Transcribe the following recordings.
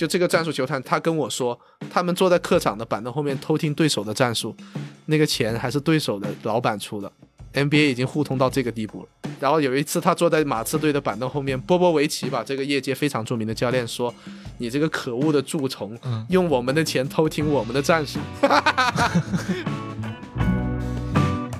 就这个战术球探，他跟我说，他们坐在客场的板凳后面偷听对手的战术，那个钱还是对手的老板出的。NBA 已经互通到这个地步了。然后有一次，他坐在马刺队的板凳后面，波波维奇吧，这个业界非常著名的教练说：“你这个可恶的蛀虫，用我们的钱偷听我们的战术。”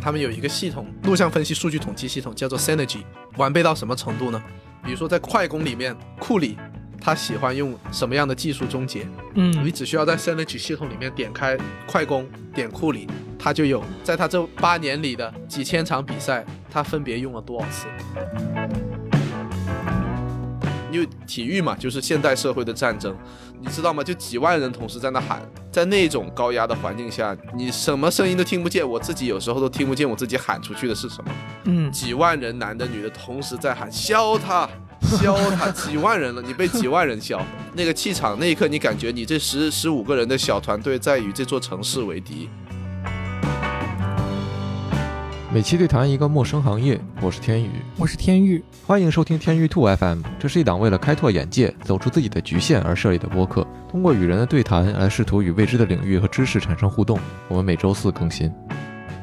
他们有一个系统，录像分析数据统计系统，叫做 Synergy，完备到什么程度呢？比如说在快攻里面，库里他喜欢用什么样的技术终结？嗯，你只需要在 Synergy 系统里面点开快攻，点库里，他就有在他这八年里的几千场比赛，他分别用了多少次？因为体育嘛，就是现代社会的战争，你知道吗？就几万人同时在那喊，在那种高压的环境下，你什么声音都听不见。我自己有时候都听不见我自己喊出去的是什么。嗯，几万人，男的女的同时在喊，削他，削他，几万人了，你被几万人削，那个气场，那一刻你感觉你这十十五个人的小团队在与这座城市为敌。每期对谈一个陌生行业，我是天宇，我是天域，欢迎收听天域兔 FM。这是一档为了开拓眼界、走出自己的局限而设立的播客，通过与人的对谈来试图与未知的领域和知识产生互动。我们每周四更新。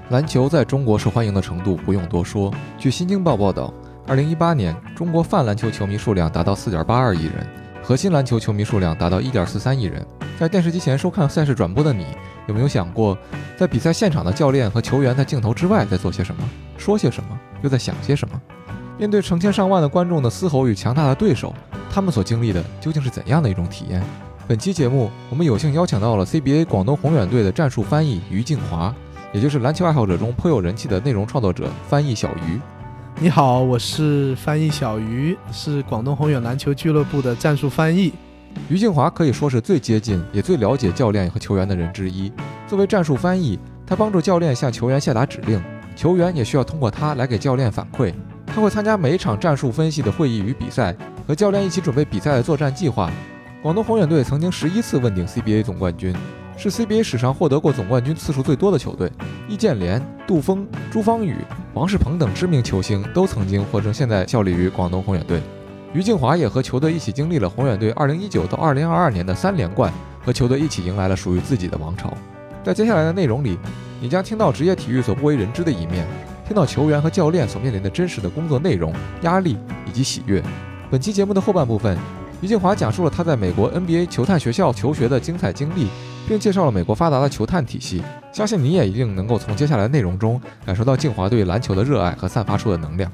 篮球在中国受欢迎的程度不用多说。据新京报报道，二零一八年中国泛篮球球迷数量达到四点八二亿人，核心篮球球迷数量达到一点四三亿人。在电视机前收看赛事转播的你。有没有想过，在比赛现场的教练和球员在镜头之外在做些什么，说些什么，又在想些什么？面对成千上万的观众的嘶吼与强大的对手，他们所经历的究竟是怎样的一种体验？本期节目，我们有幸邀请到了 CBA 广东宏远队的战术翻译于静华，也就是篮球爱好者中颇有人气的内容创作者翻译小鱼。你好，我是翻译小鱼，是广东宏远篮球俱乐部的战术翻译。于静华可以说是最接近也最了解教练和球员的人之一。作为战术翻译，他帮助教练向球员下达指令，球员也需要通过他来给教练反馈。他会参加每一场战术分析的会议与比赛，和教练一起准备比赛的作战计划。广东宏远队曾经十一次问鼎 CBA 总冠军，是 CBA 史上获得过总冠军次数最多的球队。易建联、杜峰、朱芳雨、王仕鹏等知名球星都曾经或者现在效力于广东宏远队。于静华也和球队一起经历了宏远队2019到2022年的三连冠，和球队一起迎来了属于自己的王朝。在接下来的内容里，你将听到职业体育所不为人知的一面，听到球员和教练所面临的真实的工作内容、压力以及喜悦。本期节目的后半部分，于静华讲述了他在美国 NBA 球探学校求学的精彩经历，并介绍了美国发达的球探体系。相信你也一定能够从接下来的内容中感受到静华对篮球的热爱和散发出的能量。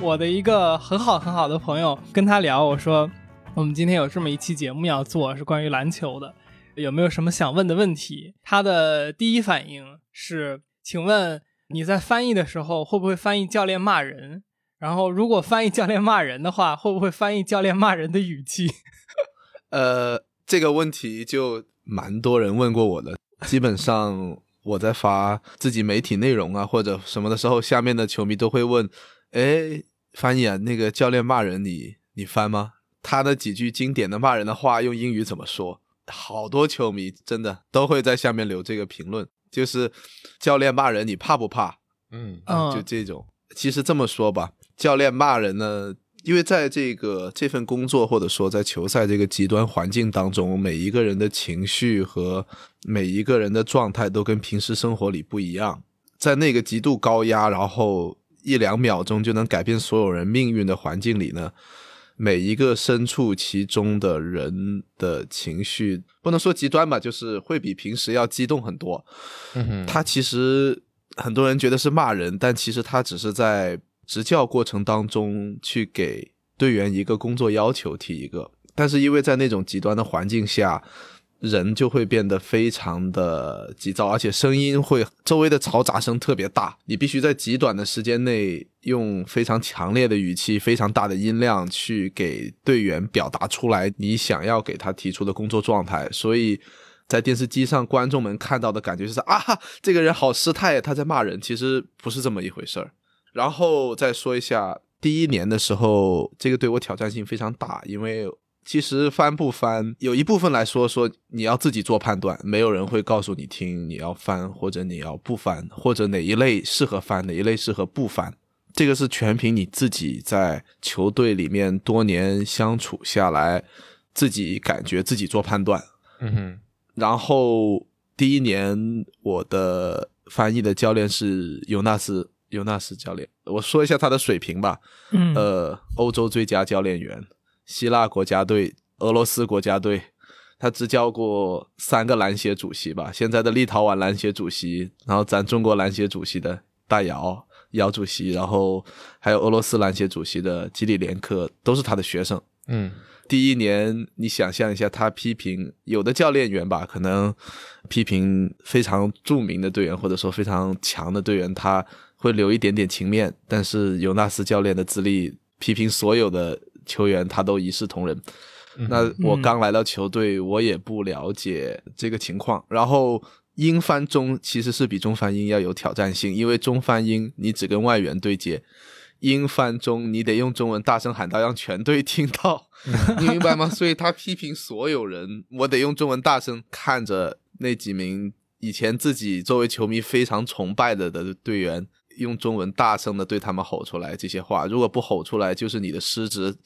我的一个很好很好的朋友跟他聊，我说我们今天有这么一期节目要做，是关于篮球的，有没有什么想问的问题？他的第一反应是，请问你在翻译的时候会不会翻译教练骂人？然后如果翻译教练骂人的话，会不会翻译教练骂人的语气？呃，这个问题就蛮多人问过我的，基本上我在发自己媒体内容啊或者什么的时候，下面的球迷都会问，哎。翻译啊，那个教练骂人，你你翻吗？他的几句经典的骂人的话用英语怎么说？好多球迷真的都会在下面留这个评论，就是教练骂人，你怕不怕？嗯，就这种。其实这么说吧，教练骂人呢，因为在这个这份工作或者说在球赛这个极端环境当中，每一个人的情绪和每一个人的状态都跟平时生活里不一样，在那个极度高压，然后。一两秒钟就能改变所有人命运的环境里呢，每一个身处其中的人的情绪不能说极端吧，就是会比平时要激动很多。嗯他其实很多人觉得是骂人，但其实他只是在执教过程当中去给队员一个工作要求提一个，但是因为在那种极端的环境下。人就会变得非常的急躁，而且声音会周围的嘈杂声特别大，你必须在极短的时间内用非常强烈的语气、非常大的音量去给队员表达出来你想要给他提出的工作状态。所以在电视机上，观众们看到的感觉就是啊，这个人好失态，他在骂人。其实不是这么一回事儿。然后再说一下，第一年的时候，这个对我挑战性非常大，因为。其实翻不翻，有一部分来说说你要自己做判断，没有人会告诉你听你要翻或者你要不翻，或者哪一类适合翻，哪一类适合不翻。这个是全凭你自己在球队里面多年相处下来，自己感觉自己做判断。嗯哼，然后第一年我的翻译的教练是尤纳斯尤纳斯教练，我说一下他的水平吧。嗯呃，欧洲最佳教练员，希腊国家队、俄罗斯国家队，他执教过三个篮协主席吧，现在的立陶宛篮协主席，然后咱中国篮协主席的大姚姚主席，然后还有俄罗斯篮协主席的基里连科，都是他的学生。嗯第一年，你想象一下，他批评有的教练员吧，可能批评非常著名的队员，或者说非常强的队员，他会留一点点情面。但是尤纳斯教练的资历，批评所有的球员，他都一视同仁。嗯那我刚来到球队，我也不了解这个情况。然后英翻中其实是比中翻英要有挑战性，因为中翻英你只跟外援对接，英翻中你得用中文大声喊到让全队听到，你明白吗？所以他批评所有人，我得用中文大声看着那几名以前自己作为球迷非常崇拜的的队员。用中文大声的对他们吼出来这些话，如果不吼出来，就是你的失职。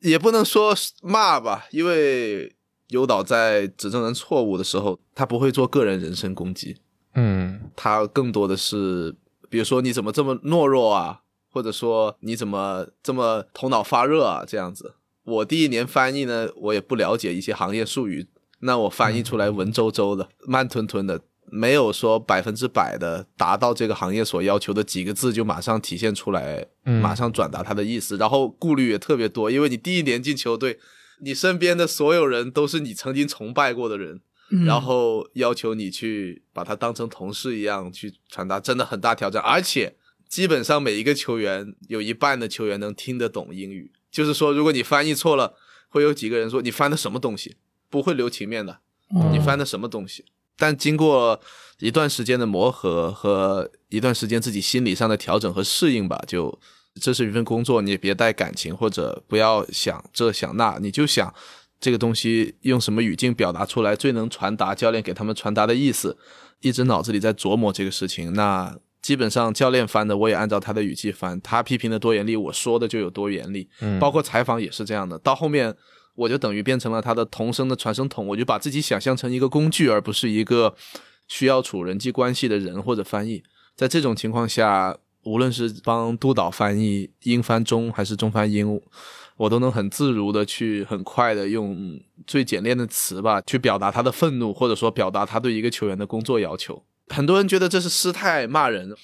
也不能说骂吧，因为尤导在指正人错误的时候，他不会做个人人身攻击，嗯他更多的是，比如说你怎么这么懦弱啊，或者说你怎么这么头脑发热啊，这样子。我第一年翻译呢，我也不了解一些行业术语，那我翻译出来文绉绉的、慢吞吞的，没有说百分之百的达到这个行业所要求的几个字就马上体现出来，嗯。马上转达他的意思，然后顾虑也特别多，因为你第一年进球队，你身边的所有人都是你曾经崇拜过的人，嗯。然后要求你去把他当成同事一样去传达，真的很大挑战。而且基本上每一个球员有一半的球员能听得懂英语，就是说，如果你翻译错了，会有几个人说你翻的什么东西，不会留情面的，嗯你翻的什么东西。但经过一段时间的磨合和一段时间自己心理上的调整和适应吧，就这是一份工作，你也别带感情或者不要想这想那，你就想这个东西用什么语境表达出来最能传达教练给他们传达的意思，一直脑子里在琢磨这个事情。那基本上教练翻的我也按照他的语气翻，他批评的多严厉，我说的就有多严厉。嗯，包括采访也是这样的。到后面，我就等于变成了他的同声的传声筒，我就把自己想象成一个工具，而不是一个需要处人际关系的人或者翻译。在这种情况下，无论是帮督导翻译英翻中还是中翻英，我都能很自如的去很快的用最简练的词吧，去表达他的愤怒，或者说表达他对一个球员的工作要求。很多人觉得这是失态骂人，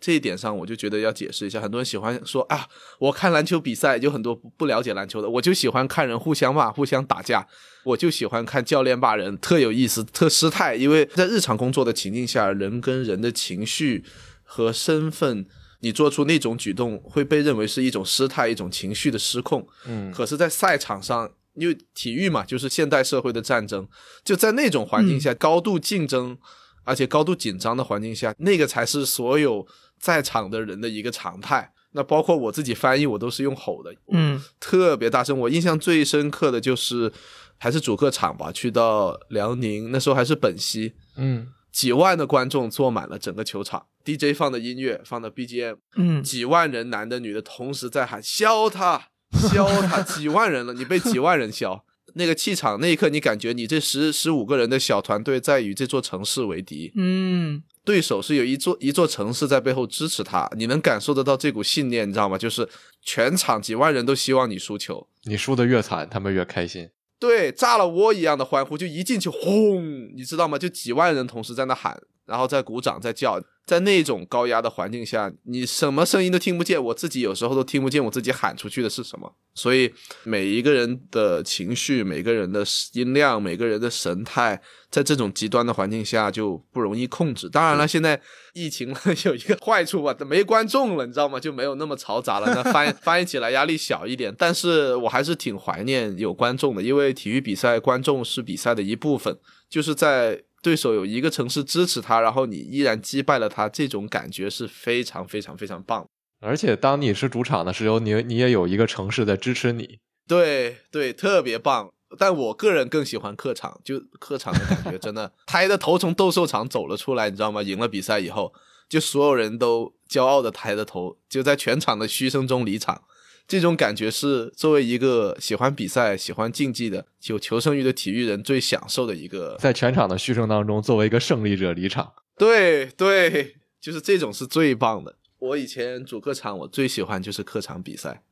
这一点上我就觉得要解释一下。很多人喜欢说啊，我看篮球比赛，有很多不不了解篮球的，我就喜欢看人互相骂、互相打架，我就喜欢看教练骂人，特有意思、特失态。因为在日常工作的情境下，人跟人的情绪和身份，你做出那种举动会被认为是一种失态、一种情绪的失控。嗯可是，在赛场上，因为体育嘛，就是现代社会的战争，就在那种环境下，高度竞争，而且高度紧张的环境下，那个才是所有在场的人的一个常态。那包括我自己翻译，我都是用吼的，嗯特别大声。我印象最深刻的就是还是主客场吧，去到辽宁，那时候还是本溪，嗯几万的观众坐满了整个球场，DJ 放的音乐，放的 BGM，嗯几万人，男的女的同时在喊“削他，削他”，几万人了，你被几万人削，那个气场，那一刻你感觉你这十十五个人的小团队在与这座城市为敌，嗯对手是有一座一座城市在背后支持他，你能感受得到这股信念，你知道吗？就是全场几万人都希望你输球，你输的越惨，他们越开心。对，炸了窝一样的欢呼，就一进去轰，你知道吗？就几万人同时在那喊，然后在鼓掌，在叫，在那种高压的环境下，你什么声音都听不见，我自己有时候都听不见我自己喊出去的是什么。所以每一个人的情绪、每个人的音量、每个人的神态，在这种极端的环境下就不容易控制。当然了，现在疫情 有一个坏处吧，没观众了，你知道吗？就没有那么嘈杂了，那翻 翻译起来压力小一点。但是我还是挺怀念有观众的，因为体育比赛观众是比赛的一部分，就是在对手有一个城市支持他，然后你依然击败了他，这种感觉是非常非常非常棒。而且当你是主场的时候，你你也有一个城市在支持你。对对，特别棒。但我个人更喜欢客场，就客场的感觉真的，抬着头从斗兽场走了出来，你知道吗？赢了比赛以后，就所有人都骄傲的抬着头，就在全场的嘘声中离场。这种感觉是作为一个喜欢比赛、喜欢竞技的、有求生欲的体育人最享受的一个。在全场的嘘声当中，作为一个胜利者离场。对对，就是这种是最棒的。我以前主客场，我最喜欢就是客场比赛。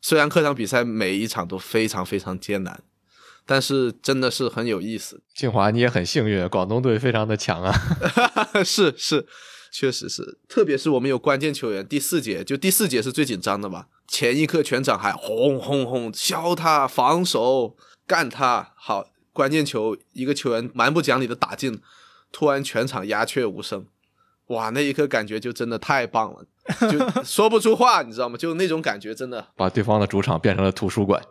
虽然客场比赛每一场都非常非常艰难，但是真的是很有意思。静华，你也很幸运，广东队非常的强啊。是 是。确实是，特别是我们有关键球员，第四节就第四节是最紧张的吧？前一刻全场还轰轰轰，削他，防守，干他。好，关键球一个球员蛮不讲理的打进，突然全场鸦雀无声。哇，那一刻感觉就真的太棒了，就 说不出话，你知道吗？就那种感觉真的把对方的主场变成了图书馆。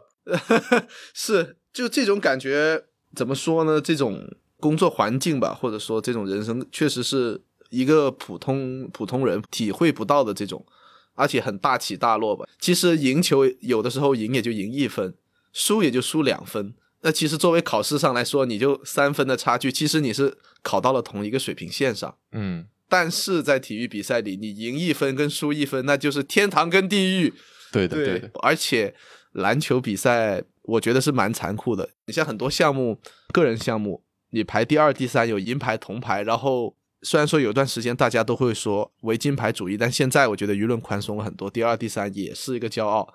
是，就这种感觉怎么说呢？这种工作环境吧，或者说这种人生，确实是。一个普通普通人体会不到的这种，而且很大起大落吧。其实赢球有的时候赢也就赢一分，输也就输两分。那其实作为考试上来说，你就三分的差距，其实你是考到了同一个水平线上。嗯，但是在体育比赛里，你赢一分跟输一分，那就是天堂跟地狱。对的，对的。而且篮球比赛，我觉得是蛮残酷的。你像很多项目，个人项目，你排第二、第三，有银牌、铜牌，然后。虽然说有段时间大家都会说为金牌主义，但现在我觉得舆论宽松了很多。第二、第三也是一个骄傲，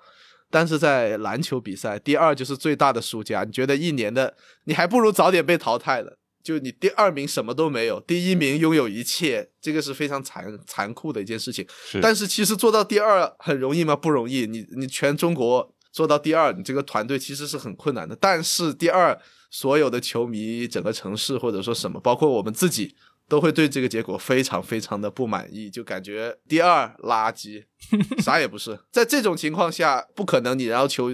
但是在篮球比赛，第二就是最大的输家。你觉得一年的你还不如早点被淘汰了，就你第二名什么都没有，第一名拥有一切，这个是非常残残酷的一件事情。但是其实做到第二很容易吗？不容易。你你全中国做到第二，你这个团队其实是很困难的。但是第二，所有的球迷、整个城市或者说什么，包括我们自己。都会对这个结果非常非常的不满意，就感觉第二垃圾，啥也不是。在这种情况下，不可能你要求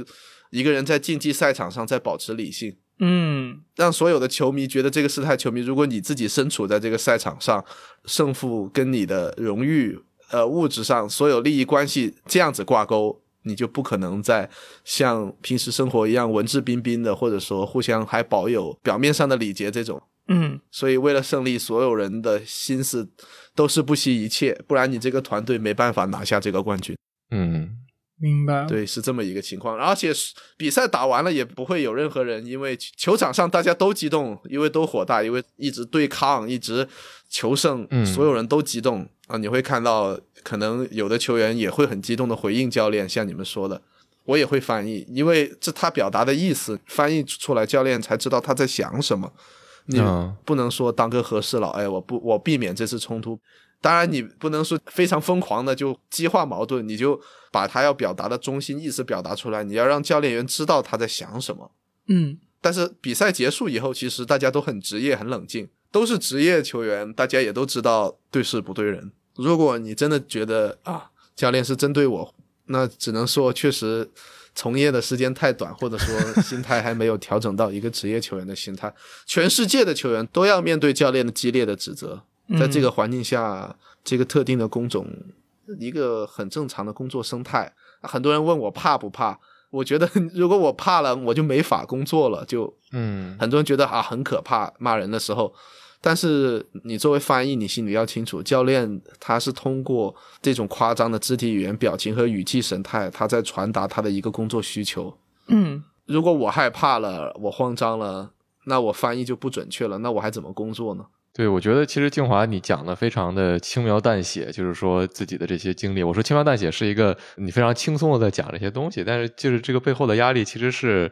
一个人在竞技赛场上再保持理性，嗯，让所有的球迷觉得这个事态球迷，如果你自己身处在这个赛场上，胜负跟你的荣誉、呃物质上所有利益关系这样子挂钩，你就不可能再像平时生活一样文质彬彬的，或者说互相还保有表面上的礼节这种。嗯，所以为了胜利，所有人的心思都是不惜一切，不然你这个团队没办法拿下这个冠军。嗯，明白。对，是这么一个情况。而且比赛打完了也不会有任何人，因为球场上大家都激动，因为都火大，因为一直对抗，一直求胜，所有人都激动啊！你会看到，可能有的球员也会很激动的回应教练，像你们说的，我也会翻译，因为这他表达的意思翻译出来，教练才知道他在想什么。你不能说当个和事佬，哎，我不，我避免这次冲突。当然，你不能说非常疯狂的就激化矛盾，你就把他要表达的中心意思表达出来。你要让教练员知道他在想什么。嗯。但是比赛结束以后，其实大家都很职业、很冷静，都是职业球员，大家也都知道对事不对人。如果你真的觉得啊，教练是针对我，那只能说确实。从业的时间太短，或者说 心态还没有调整到一个职业球员的心态。全世界的球员都要面对教练的激烈的指责，在这个环境下，这个特定的工种，一个很正常的工作生态。很多人问我怕不怕？我觉得 如果我怕了，我就没法工作了。就嗯，很多人觉得啊很可怕，骂人的时候。但是你作为翻译，你心里要清楚，教练他是通过这种夸张的肢体语言、表情和语气神态，他在传达他的一个工作需求。嗯，如果我害怕了，我慌张了，那我翻译就不准确了，那我还怎么工作呢？对，我觉得其实静华你讲的非常的轻描淡写，就是说自己的这些经历。我说轻描淡写是一个你非常轻松的在讲这些东西，但是就是这个背后的压力其实是。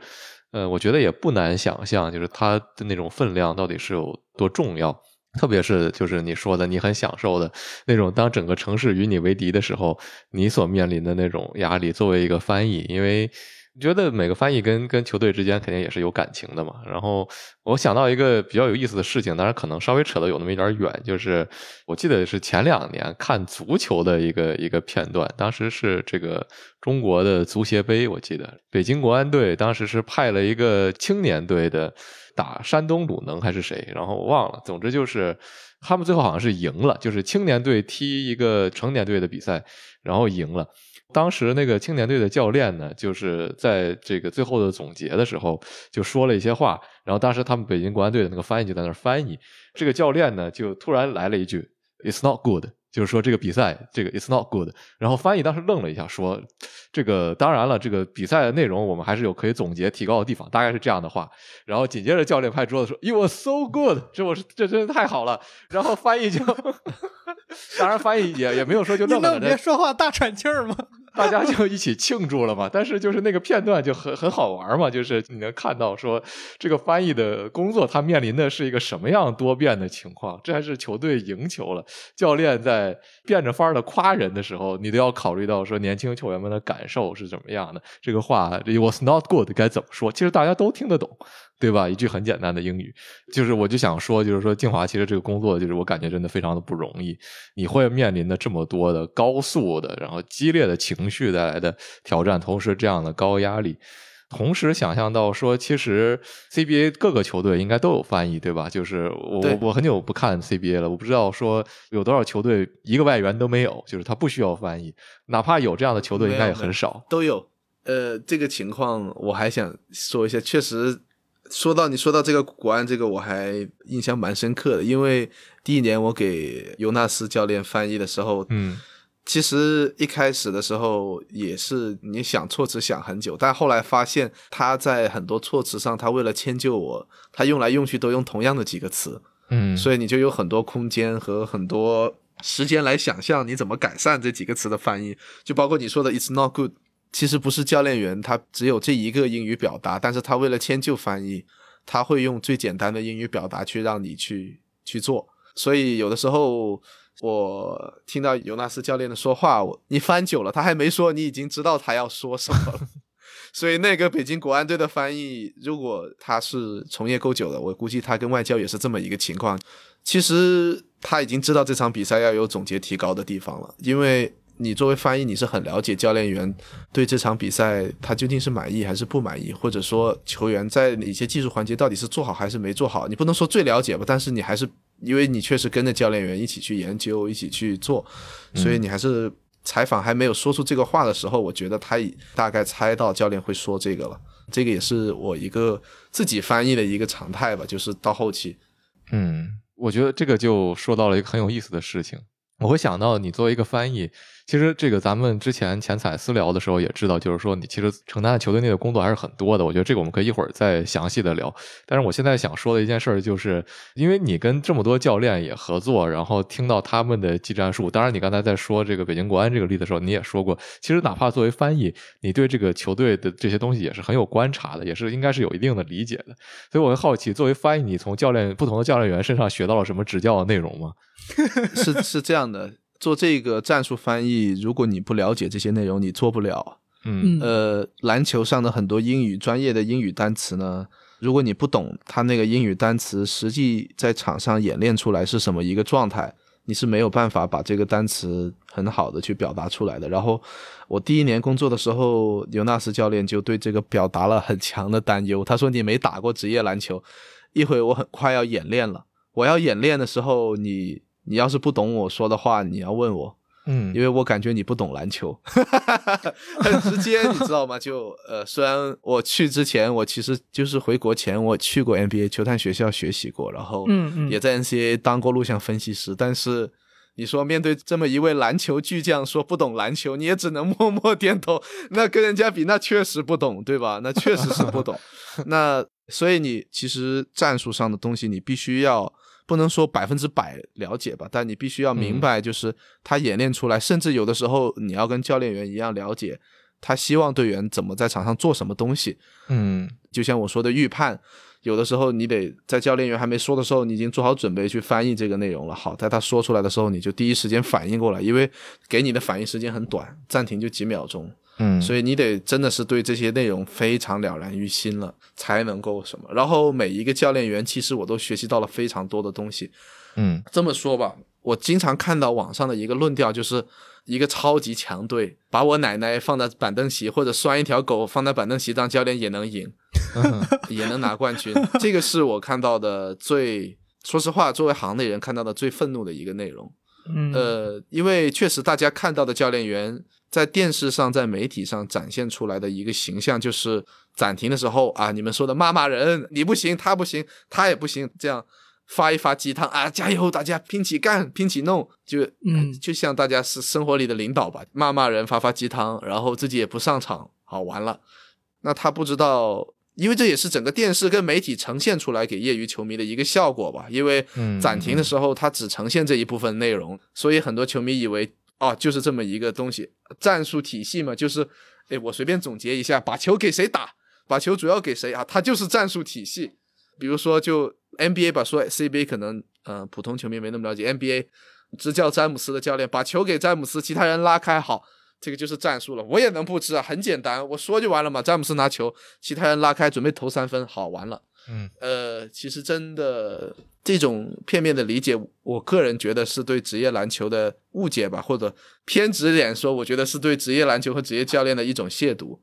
呃，我觉得也不难想象，就是它的那种分量到底是有多重要，特别是就是你说的你很享受的那种，当整个城市与你为敌的时候，你所面临的那种压力。作为一个翻译，因为。觉得每个翻译跟跟球队之间肯定也是有感情的嘛。然后我想到一个比较有意思的事情，当然可能稍微扯得有那么一点远，就是我记得是前两年看足球的一个一个片段，当时是这个中国的足协杯，我记得北京国安队当时是派了一个青年队的打山东鲁能还是谁，然后我忘了，总之就是他们最后好像是赢了，就是青年队踢一个成年队的比赛，然后赢了。当时那个青年队的教练呢，就是在这个最后的总结的时候，就说了一些话。然后当时他们北京国安队的那个翻译就在那儿翻译。这个教练呢，就突然来了一句：“It's not good。”就是说这个比赛这个 it's not good。然后翻译当时愣了一下，说这个当然了，这个比赛的内容我们还是有可以总结提高的地方，大概是这样的话。然后紧接着教练拍桌子说，it was so good，这我是这真的太好了。然后翻译就，当然翻译也也没有说就你愣了，能别说话大喘气儿吗？大家就一起庆祝了嘛。但是就是那个片段就很很好玩嘛，就是你能看到说这个翻译的工作他面临的是一个什么样多变的情况。这还是球队赢球了，教练在变着法儿的夸人的时候，你都要考虑到说年轻球员们的感感受是怎么样的。这个话 it was not good 该怎么说？其实大家都听得懂。对吧？一句很简单的英语，就是我就想说，就是说静华其实这个工作，就是我感觉真的非常的不容易。你会面临的这么多的高速的，然后激烈的情绪带来的挑战，同时这样的高压力，同时想象到说，其实 CBA 各个球队应该都有翻译，对吧？就是我我我很久不看 CBA 了，我不知道说有多少球队一个外援都没有，就是他不需要翻译，哪怕有这样的球队，应该也很少。都有。呃，这个情况我还想说一下，确实说到你说到这个国安这个，我还印象蛮深刻的，因为第一年我给尤纳斯教练翻译的时候，嗯其实一开始的时候也是你想措辞想很久，但后来发现他在很多措辞上，他为了迁就我，他用来用去都用同样的几个词，嗯，所以你就有很多空间和很多时间来想象你怎么改善这几个词的翻译，就包括你说的 "It's not good"，其实不是教练员他只有这一个英语表达，但是他为了迁就翻译，他会用最简单的英语表达去让你去去做，所以有的时候。我听到尤纳斯教练的说话，我你翻久了，他还没说，你已经知道他要说什么了。所以那个北京国安队的翻译，如果他是从业够久的，我估计他跟外教也是这么一个情况。其实他已经知道这场比赛要有总结提高的地方了，因为你作为翻译，你是很了解教练员对这场比赛他究竟是满意还是不满意，或者说球员在哪些技术环节到底是做好还是没做好。你不能说最了解吧，但是你还是因为你确实跟着教练员一起去研究、一起去做，所以你还是。采访还没有说出这个话的时候，我觉得他已大概猜到教练会说这个了。这个也是我一个自己翻译的一个常态吧，就是到后期，嗯，我觉得这个就说到了一个很有意思的事情。我会想到，你作为一个翻译，其实这个咱们之前前采私聊的时候也知道，就是说你其实承担的球队内的工作还是很多的。我觉得这个我们可以一会儿再详细的聊。但是我现在想说的一件事儿，就是因为你跟这么多教练也合作，然后听到他们的技战术。当然，你刚才在说这个北京国安这个例子的时候，你也说过，其实哪怕作为翻译，你对这个球队的这些东西也是很有观察的，也是应该是有一定的理解的。所以我会好奇，作为翻译，你从教练不同的教练员身上学到了什么指教的内容吗？是是这样的。做这个战术翻译，如果你不了解这些内容，你做不了。嗯呃，篮球上的很多英语专业的英语单词呢，如果你不懂它那个英语单词实际在场上演练出来是什么一个状态，你是没有办法把这个单词很好的去表达出来的。然后我第一年工作的时候，尤纳斯教练就对这个表达了很强的担忧。他说：“你没打过职业篮球，一会我很快要演练了，我要演练的时候，你你要是不懂我说的话，你要问我。”嗯因为我感觉你不懂篮球，很直接，你知道吗？就呃，虽然我去之前，我其实就是回国前，我去过 NBA 球探学校学习过，然后嗯嗯也在 NCAA 当过录像分析师，但是。你说面对这么一位篮球巨匠说不懂篮球，你也只能默默点头。那跟人家比，那确实不懂，对吧？那确实是不懂。那所以你其实战术上的东西，你必须要不能说百分之百了解吧，但你必须要明白，就是他演练出来，甚至有的时候你要跟教练员一样了解他希望队员怎么在场上做什么东西。嗯就像我说的预判，有的时候你得在教练员还没说的时候，你已经做好准备去翻译这个内容了。好，在他说出来的时候，你就第一时间反应过来，因为给你的反应时间很短，暂停就几秒钟，嗯，所以你得真的是对这些内容非常了然于心了，才能够什么。然后每一个教练员，其实我都学习到了非常多的东西。嗯这么说吧，我经常看到网上的一个论调，就是一个超级强队把我奶奶放在板凳席，或者拴一条狗放在板凳席当教练也能赢，嗯也能拿冠军。这个是我看到的最，说实话，作为行内人看到的最愤怒的一个内容。嗯呃，因为确实大家看到的教练员在电视上、在媒体上展现出来的一个形象，就是暂停的时候啊，你们说的骂骂人，你不行，他不行，他也不行，这样发一发鸡汤啊，加油，大家拼起干，拼起弄，就嗯就像大家是生活里的领导吧，骂骂人，发发鸡汤，然后自己也不上场，好完了。那他不知道，因为这也是整个电视跟媒体呈现出来给业余球迷的一个效果吧。因为嗯暂停的时候，他只呈现这一部分内容，所以很多球迷以为啊，就是这么一个东西，战术体系嘛，就是，哎，我随便总结一下，把球给谁打，把球主要给谁啊，它就是战术体系。比如说，就 NBA 吧，说 CBA 可能呃普通球迷没那么了解，NBA 执教詹姆斯的教练把球给詹姆斯，其他人拉开好，这个就是战术了。我也能布置啊，很简单，我说就完了嘛。詹姆斯拿球，其他人拉开准备投三分，好完了。嗯呃，其实真的这种片面的理解，我个人觉得是对职业篮球的误解吧，或者偏执点说，我觉得是对职业篮球和职业教练的一种亵渎。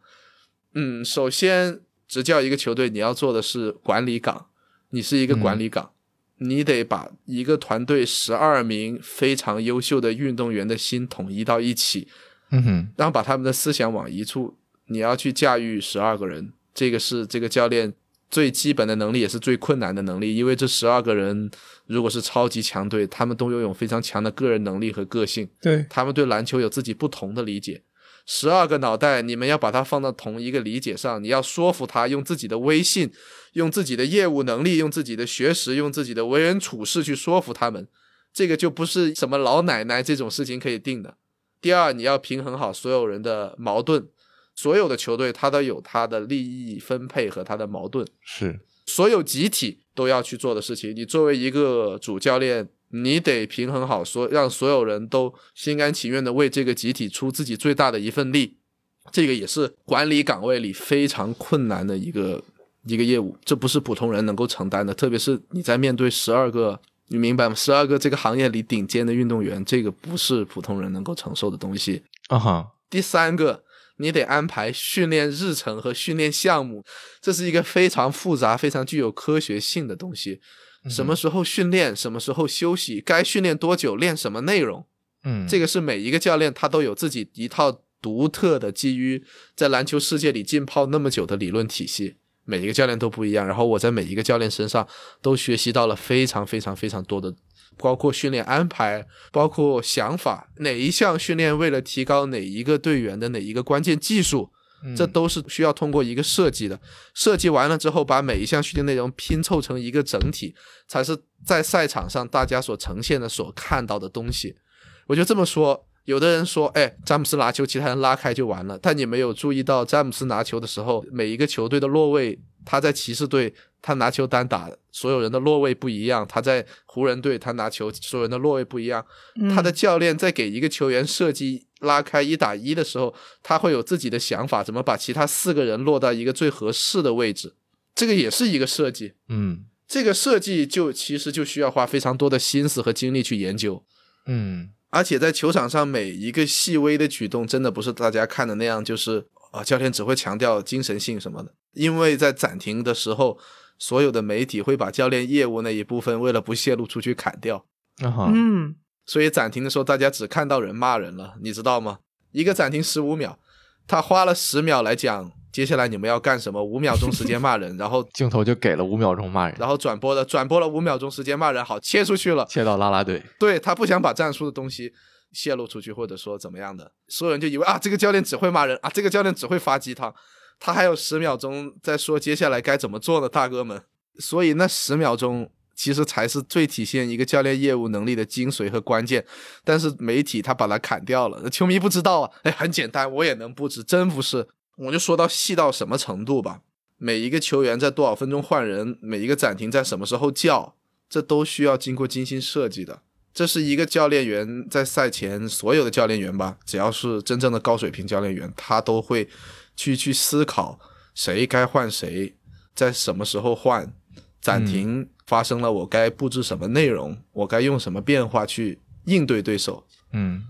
嗯，首先执教一个球队，你要做的是管理岗，你是一个管理岗，你得把一个团队十二名非常优秀的运动员的心统一到一起，嗯哼然后把他们的思想往一处，你要去驾驭十二个人，这个是这个教练最基本的能力，也是最困难的能力。因为这十二个人如果是超级强队，他们都拥有非常强的个人能力和个性，对，他们对篮球有自己不同的理解。十二个脑袋，你们要把它放到同一个理解上，你要说服他，用自己的威信，用自己的业务能力，用自己的学识，用自己的为人处事去说服他们。这个就不是什么老奶奶这种事情可以定的。第二，你要平衡好所有人的矛盾，所有的球队他都有他的利益分配和他的矛盾，是所有集体都要去做的事情。你作为一个主教练，你得平衡好说让所有人都心甘情愿的为这个集体出自己最大的一份力，这个也是管理岗位里非常困难的一个一个业务，这不是普通人能够承担的，特别是你在面对十二个。你明白吗？十二个这个行业里顶尖的运动员，这个不是普通人能够承受的东西。啊哈第三个，你得安排训练日程和训练项目，这是一个非常复杂、非常具有科学性的东西。什么时候训练，什么时候休息，该训练多久，练什么内容，嗯。这个是每一个教练他都有自己一套独特的基于在篮球世界里浸泡那么久的理论体系。每一个教练都不一样，然后我在每一个教练身上都学习到了非常非常非常多的，包括训练安排，包括想法，哪一项训练为了提高哪一个队员的哪一个关键技术，这都是需要通过一个设计的。设计完了之后，把每一项训练内容拼凑成一个整体，才是在赛场上大家所呈现的、所看到的东西。我就这么说。有的人说，哎，詹姆斯拿球，其他人拉开就完了。但你没有注意到，詹姆斯拿球的时候，每一个球队的落位，他在骑士队，他拿球单打，所有人的落位不一样；他在湖人队，他拿球，所有人的落位不一样。他的教练在给一个球员设计拉开一打一的时候，他会有自己的想法，怎么把其他四个人落到一个最合适的位置，这个也是一个设计。嗯这个设计就其实就需要花非常多的心思和精力去研究。嗯而且在球场上每一个细微的举动，真的不是大家看的那样，就是啊，教练只会强调精神性什么的。因为在暂停的时候，所有的媒体会把教练业务那一部分为了不泄露出去砍掉，啊哈嗯，所以暂停的时候大家只看到人骂人了，你知道吗？一个暂停十五秒，他花了十秒来讲接下来你们要干什么，五秒钟时间骂人，然后 镜头就给了五秒钟骂人，然后转播的转播了五秒钟时间骂人，好切出去了。切到啦啦队，对他不想把战术的东西泄露出去，或者说怎么样的，所有人就以为啊，这个教练只会骂人啊，这个教练只会发鸡汤，他还有十秒钟在说接下来该怎么做呢，大哥们。所以那十秒钟其实才是最体现一个教练业务能力的精髓和关键，但是媒体他把它砍掉了，球迷不知道啊，哎，很简单，我也能布置，真不是。我就说到细到什么程度吧，每一个球员在多少分钟换人，每一个暂停在什么时候叫，这都需要经过精心设计的。这是一个教练员在赛前，所有的教练员吧，只要是真正的高水平教练员，他都会去去思考谁该换谁，在什么时候换，暂停发生了，我该布置什么内容，我该用什么变化去应对对手。嗯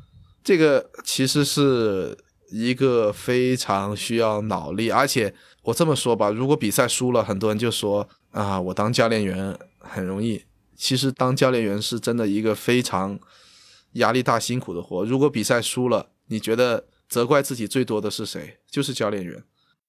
这个其实是一个非常需要脑力，而且我这么说吧，如果比赛输了，很多人就说啊，我当教练员很容易。其实当教练员是真的一个非常压力大、辛苦的活。如果比赛输了，你觉得责怪自己最多的是谁？就是教练员。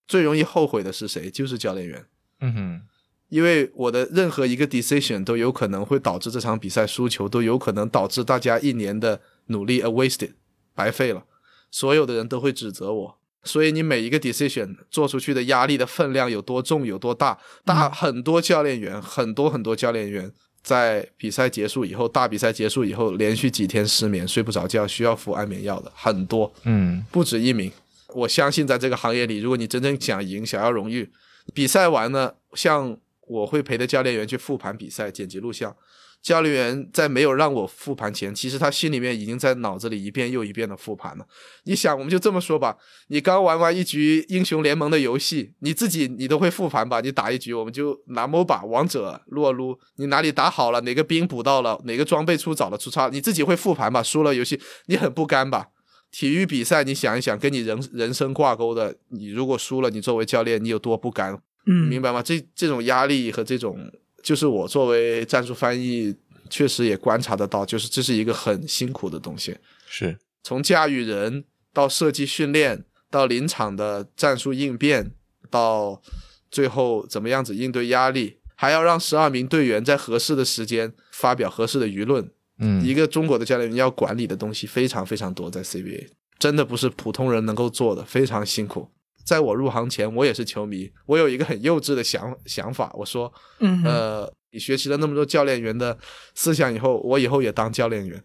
最容易后悔的是谁？就是教练员。嗯哼因为我的任何一个 decision 都有可能会导致这场比赛输球，都有可能导致大家一年的努力 a wasted 白费了，所有的人都会指责我。所以你每一个 decision 做出去的压力的分量有多重有多大，大很多教练员，很多很多教练员在比赛结束以后，大比赛结束以后，连续几天失眠，睡不着觉，需要服安眠药的很多，嗯不止一名。我相信在这个行业里，如果你真正想赢，想要荣誉，比赛完了，像我会陪着教练员去复盘比赛，剪辑录像。教练员在没有让我复盘前，其实他心里面已经在脑子里一遍又一遍的复盘了。你想，我们就这么说吧，你刚玩完一局英雄联盟的游戏，你自己你都会复盘吧？你打一局，我们就拿某把王者撸啊撸，你哪里打好了，哪个兵补到了，哪个装备出早了出差，你自己会复盘吧？输了游戏，你很不甘吧？体育比赛，你想一想，跟你人人生挂钩的，你如果输了，你作为教练，你有多不甘？嗯，明白吗？这这种压力和这种，就是我作为战术翻译，确实也观察得到，就是这是一个很辛苦的东西。是，从驾驭人到设计训练，到临场的战术应变，到最后怎么样子应对压力，还要让十二名队员在合适的时间发表合适的舆论。嗯一个中国的教练员要管理的东西非常非常多，在 CBA 真的不是普通人能够做的，非常辛苦。在我入行前，我也是球迷，我有一个很幼稚的想 想法，我说，嗯呃，你学习了那么多教练员的思想以后，我以后也当教练员。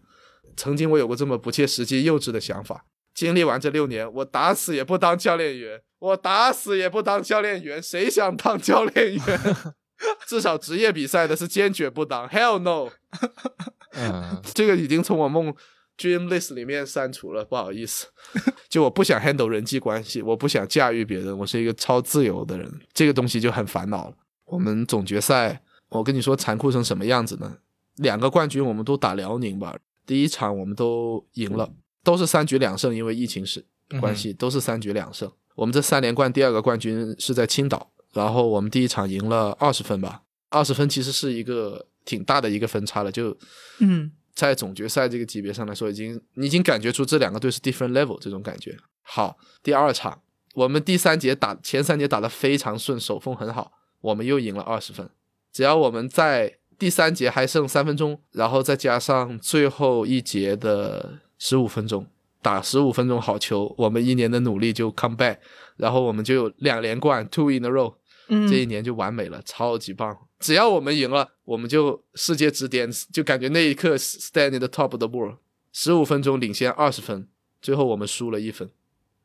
曾经我有过这么不切实际、幼稚的想法。经历完这六年，我打死也不当教练员，我打死也不当教练员。谁想当教练员？至少职业比赛的是坚决不当。Hell no！嗯这个已经从我梦 dream list 里面删除了，不好意思。就我不想 handle 人际关系，我不想驾驭别人，我是一个超自由的人，这个东西就很烦恼了。我们总决赛，我跟你说残酷成什么样子呢？两个冠军我们都打辽宁吧，第一场我们都赢了，都是三局两胜，因为疫情是关系，都是三局两胜。我们这三连冠第二个冠军是在青岛，然后我们第一场赢了二十分吧，二十分其实是一个挺大的一个分差了，就嗯在总决赛这个级别上来说，已经你已经感觉出这两个队是 different level 这种感觉。好，第二场我们第三节打前三节打得非常顺，手风很好，我们又赢了二十分。只要我们在第三节还剩三分钟，然后再加上最后一节的十五分钟，打十五分钟好球，我们一年的努力就 come back，然后我们就有两连冠，two in a row。嗯，这一年就完美了，超级棒。只要我们赢了，我们就世界之巅，就感觉那一刻 stand in the top of the world。十五分钟领先二十分，最后我们输了一分，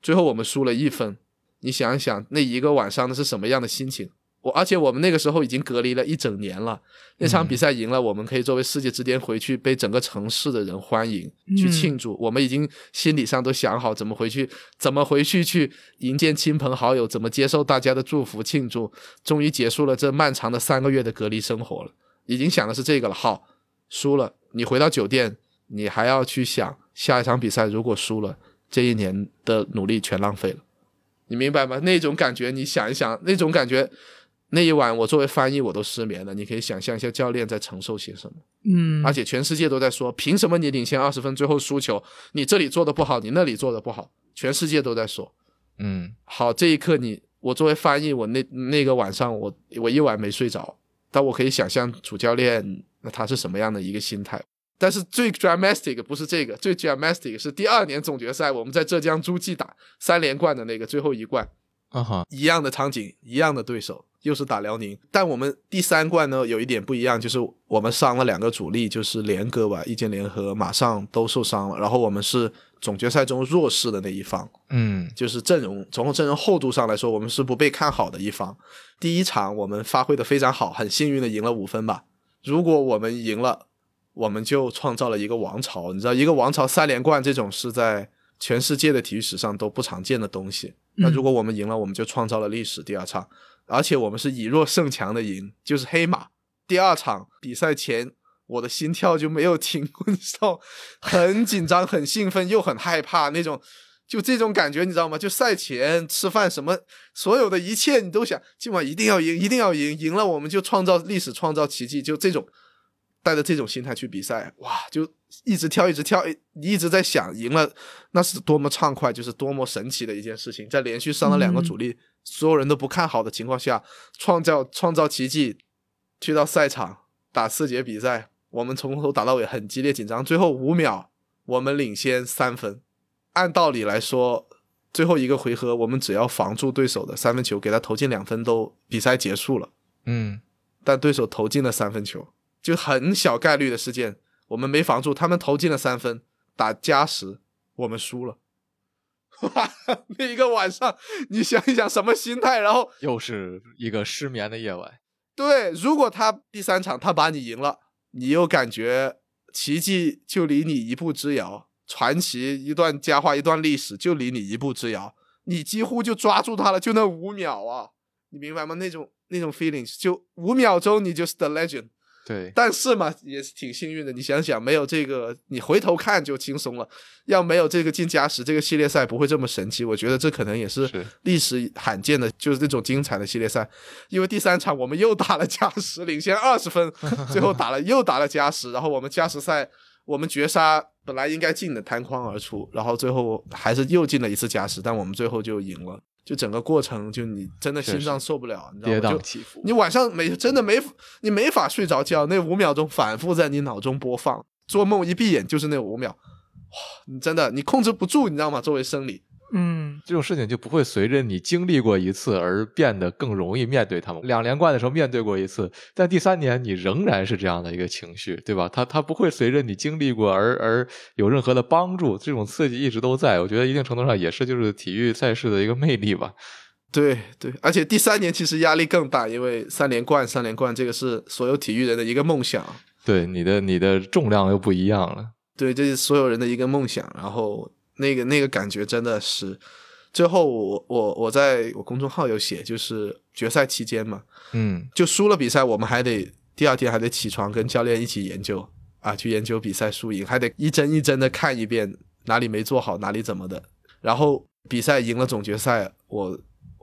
最后我们输了一分。你想一想，那一个晚上那是什么样的心情？我而且我们那个时候已经隔离了一整年了，那场比赛赢了，我们可以作为世界之巅回去被整个城市的人欢迎，去庆祝。我们已经心理上都想好怎么回去，怎么回去去迎接亲朋好友，怎么接受大家的祝福庆祝。终于结束了这漫长的三个月的隔离生活了，已经想的是这个了。好，输了，你回到酒店，你还要去想下一场比赛，如果输了，这一年的努力全浪费了。你明白吗？那种感觉，你想一想，那种感觉，那一晚我作为翻译我都失眠了。你可以想象一下教练在承受些什么，嗯，而且全世界都在说，凭什么你领先二十分最后输球？你这里做的不好，你那里做的不好，全世界都在说。嗯好，这一刻你我作为翻译，我那那个晚上我我一晚没睡着，但我可以想象主教练那他是什么样的一个心态。但是最 dramatic 不是这个，最 dramatic 是第二年总决赛我们在浙江诸暨打三连冠的那个最后一冠，啊哈，一样的场景，一样的对手，又是打辽宁。但我们第三冠呢有一点不一样，就是我们伤了两个主力，就是连哥吧，易建联和马上都受伤了，然后我们是总决赛中弱势的那一方。嗯就是阵容从阵容厚度上来说，我们是不被看好的一方。第一场我们发挥的非常好，很幸运的赢了五分吧。如果我们赢了，我们就创造了一个王朝。你知道，一个王朝三连冠这种是在全世界的体育史上都不常见的东西。那如果我们赢了，我们就创造了历史第二场，而且我们是以弱胜强的赢，就是黑马。第二场比赛前，我的心跳就没有停过，你知道，很紧张、很兴奋又很害怕那种。就这种感觉，你知道吗？就赛前吃饭什么，所有的一切你都想，今晚一定要赢，一定要赢，赢了我们就创造历史，创造奇迹。就这种带着这种心态去比赛，哇，就一直跳，一直跳，你一直在想，赢了那是多么畅快，就是多么神奇的一件事情。在连续上了两个主力，所有人都不看好的情况下，创造创造奇迹，去到赛场打四节比赛，我们从头打到尾很激烈紧张，最后五秒我们领先三分。按道理来说，最后一个回合我们只要防住对手的三分球，给他投进两分，都比赛结束了。嗯，但对手投进了三分球，就很小概率的事件，我们没防住，他们投进了三分，打加时，我们输了。哇，那一个晚上，你想一想什么心态？然后又是一个失眠的夜晚。对，如果他第三场他把你赢了，你又感觉奇迹就离你一步之遥，传奇一段佳话一段历史就离你一步之遥，你几乎就抓住他了，就那五秒啊，你明白吗？那种那种 feelings，就五秒钟你就是 the legend。对，但是嘛，也是挺幸运的。你想想，没有这个，你回头看就轻松了。要没有这个进加时，这个系列赛不会这么神奇。我觉得这可能也是是历史罕见的，就是这种精彩的系列赛。因为第三场我们又打了加时，领先二十分，最后打了又打了加时，然后我们加时赛我们绝杀本来应该进的弹框而出，然后最后还是又进了一次加时，但我们最后就赢了。就整个过程，就你真的心脏受不了，你知道吗？起伏。你晚上没真的没你没法睡着觉，那五秒钟反复在你脑中播放，做梦一闭眼就是那五秒，哇，你真的你控制不住，你知道吗？作为生理，嗯，这种事情就不会随着你经历过一次而变得更容易面对他们。两连冠的时候面对过一次，但第三年你仍然是这样的一个情绪，对吧？他他不会随着你经历过而而有任何的帮助，这种刺激一直都在。我觉得一定程度上也是就是体育赛事的一个魅力吧。对对，而且第三年其实压力更大，因为三连冠，三连冠这个是所有体育人的一个梦想，对你的你的重量又不一样了。对，这是所有人的一个梦想。然后那个那个感觉真的是，最后我我我在我公众号有写，就是决赛期间嘛，嗯，就输了比赛，我们还得第二天还得起床跟教练一起研究啊，去研究比赛输赢，还得一帧一帧的看一遍哪里没做好，哪里怎么的。然后比赛赢了总决赛，我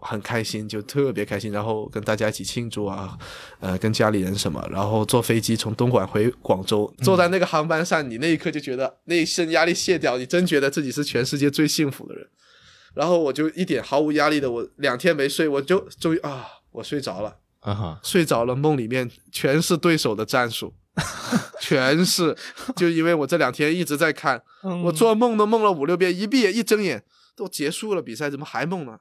很开心，就特别开心，然后跟大家一起庆祝啊，呃，跟家里人什么，然后坐飞机从东莞回广州，坐在那个航班上，你那一刻就觉得那一身压力卸掉，你真觉得自己是全世界最幸福的人。然后我就一点毫无压力的，我两天没睡，我就终于啊，我睡着了。啊哈，睡着了，梦里面全是对手的战术，全是，就因为我这两天一直在看，嗯我做梦都梦了五六遍，一闭眼一睁眼都结束了比赛，怎么还梦呢？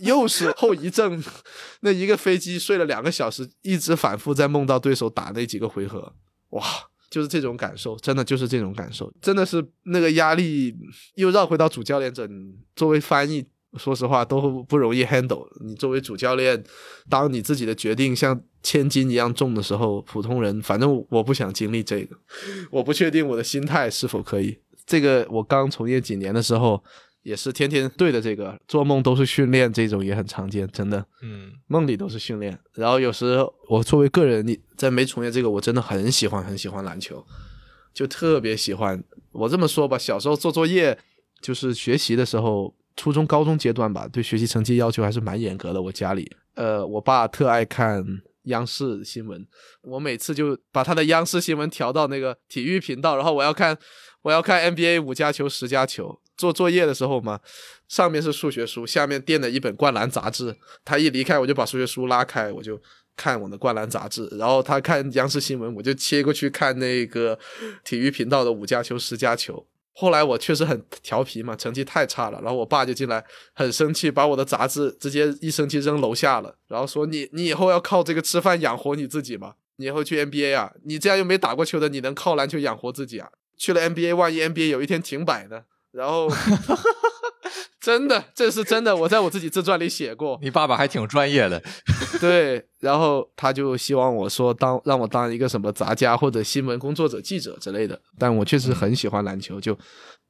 又是后遗症，那一个飞机睡了两个小时，一直反复在梦到对手打那几个回合，哇！就是这种感受，真的就是这种感受，真的是那个压力。又绕回到主教练这，你作为翻译，说实话都不容易 handle。你作为主教练，当你自己的决定像千斤一样重的时候，普通人反正我不想经历这个，我不确定我的心态是否可以。这个我刚从业几年的时候，也是天天对着这个，做梦都是训练，这种也很常见，真的。嗯梦里都是训练。然后有时我作为个人，你在没从业这个，我真的很喜欢很喜欢篮球，就特别喜欢。我这么说吧，小时候做作业，就是学习的时候，初中、高中阶段吧，对学习成绩要求还是蛮严格的。我家里，呃，我爸特爱看央视新闻，我每次就把他的央视新闻调到那个体育频道，然后我要看我要看 NBA 五加球、十加球。做作业的时候嘛，上面是数学书，下面垫了一本灌篮杂志。他一离开，我就把数学书拉开，我就看我的灌篮杂志。然后他看央视新闻，我就切过去看那个体育频道的五加球、十加球。后来我确实很调皮嘛，成绩太差了，然后我爸就进来很生气，把我的杂志直接一生气扔楼下了，然后说你你以后要靠这个吃饭养活你自己嘛？你以后去 NBA 啊？你这样又没打过球的，你能靠篮球养活自己啊？去了 NBA，万一 NBA 有一天停摆呢？然后 真的，这是真的，我在我自己自传里写过。你爸爸还挺专业的。对，然后他就希望我说当让我当一个什么杂家或者新闻工作者、记者之类的。但我确实很喜欢篮球，就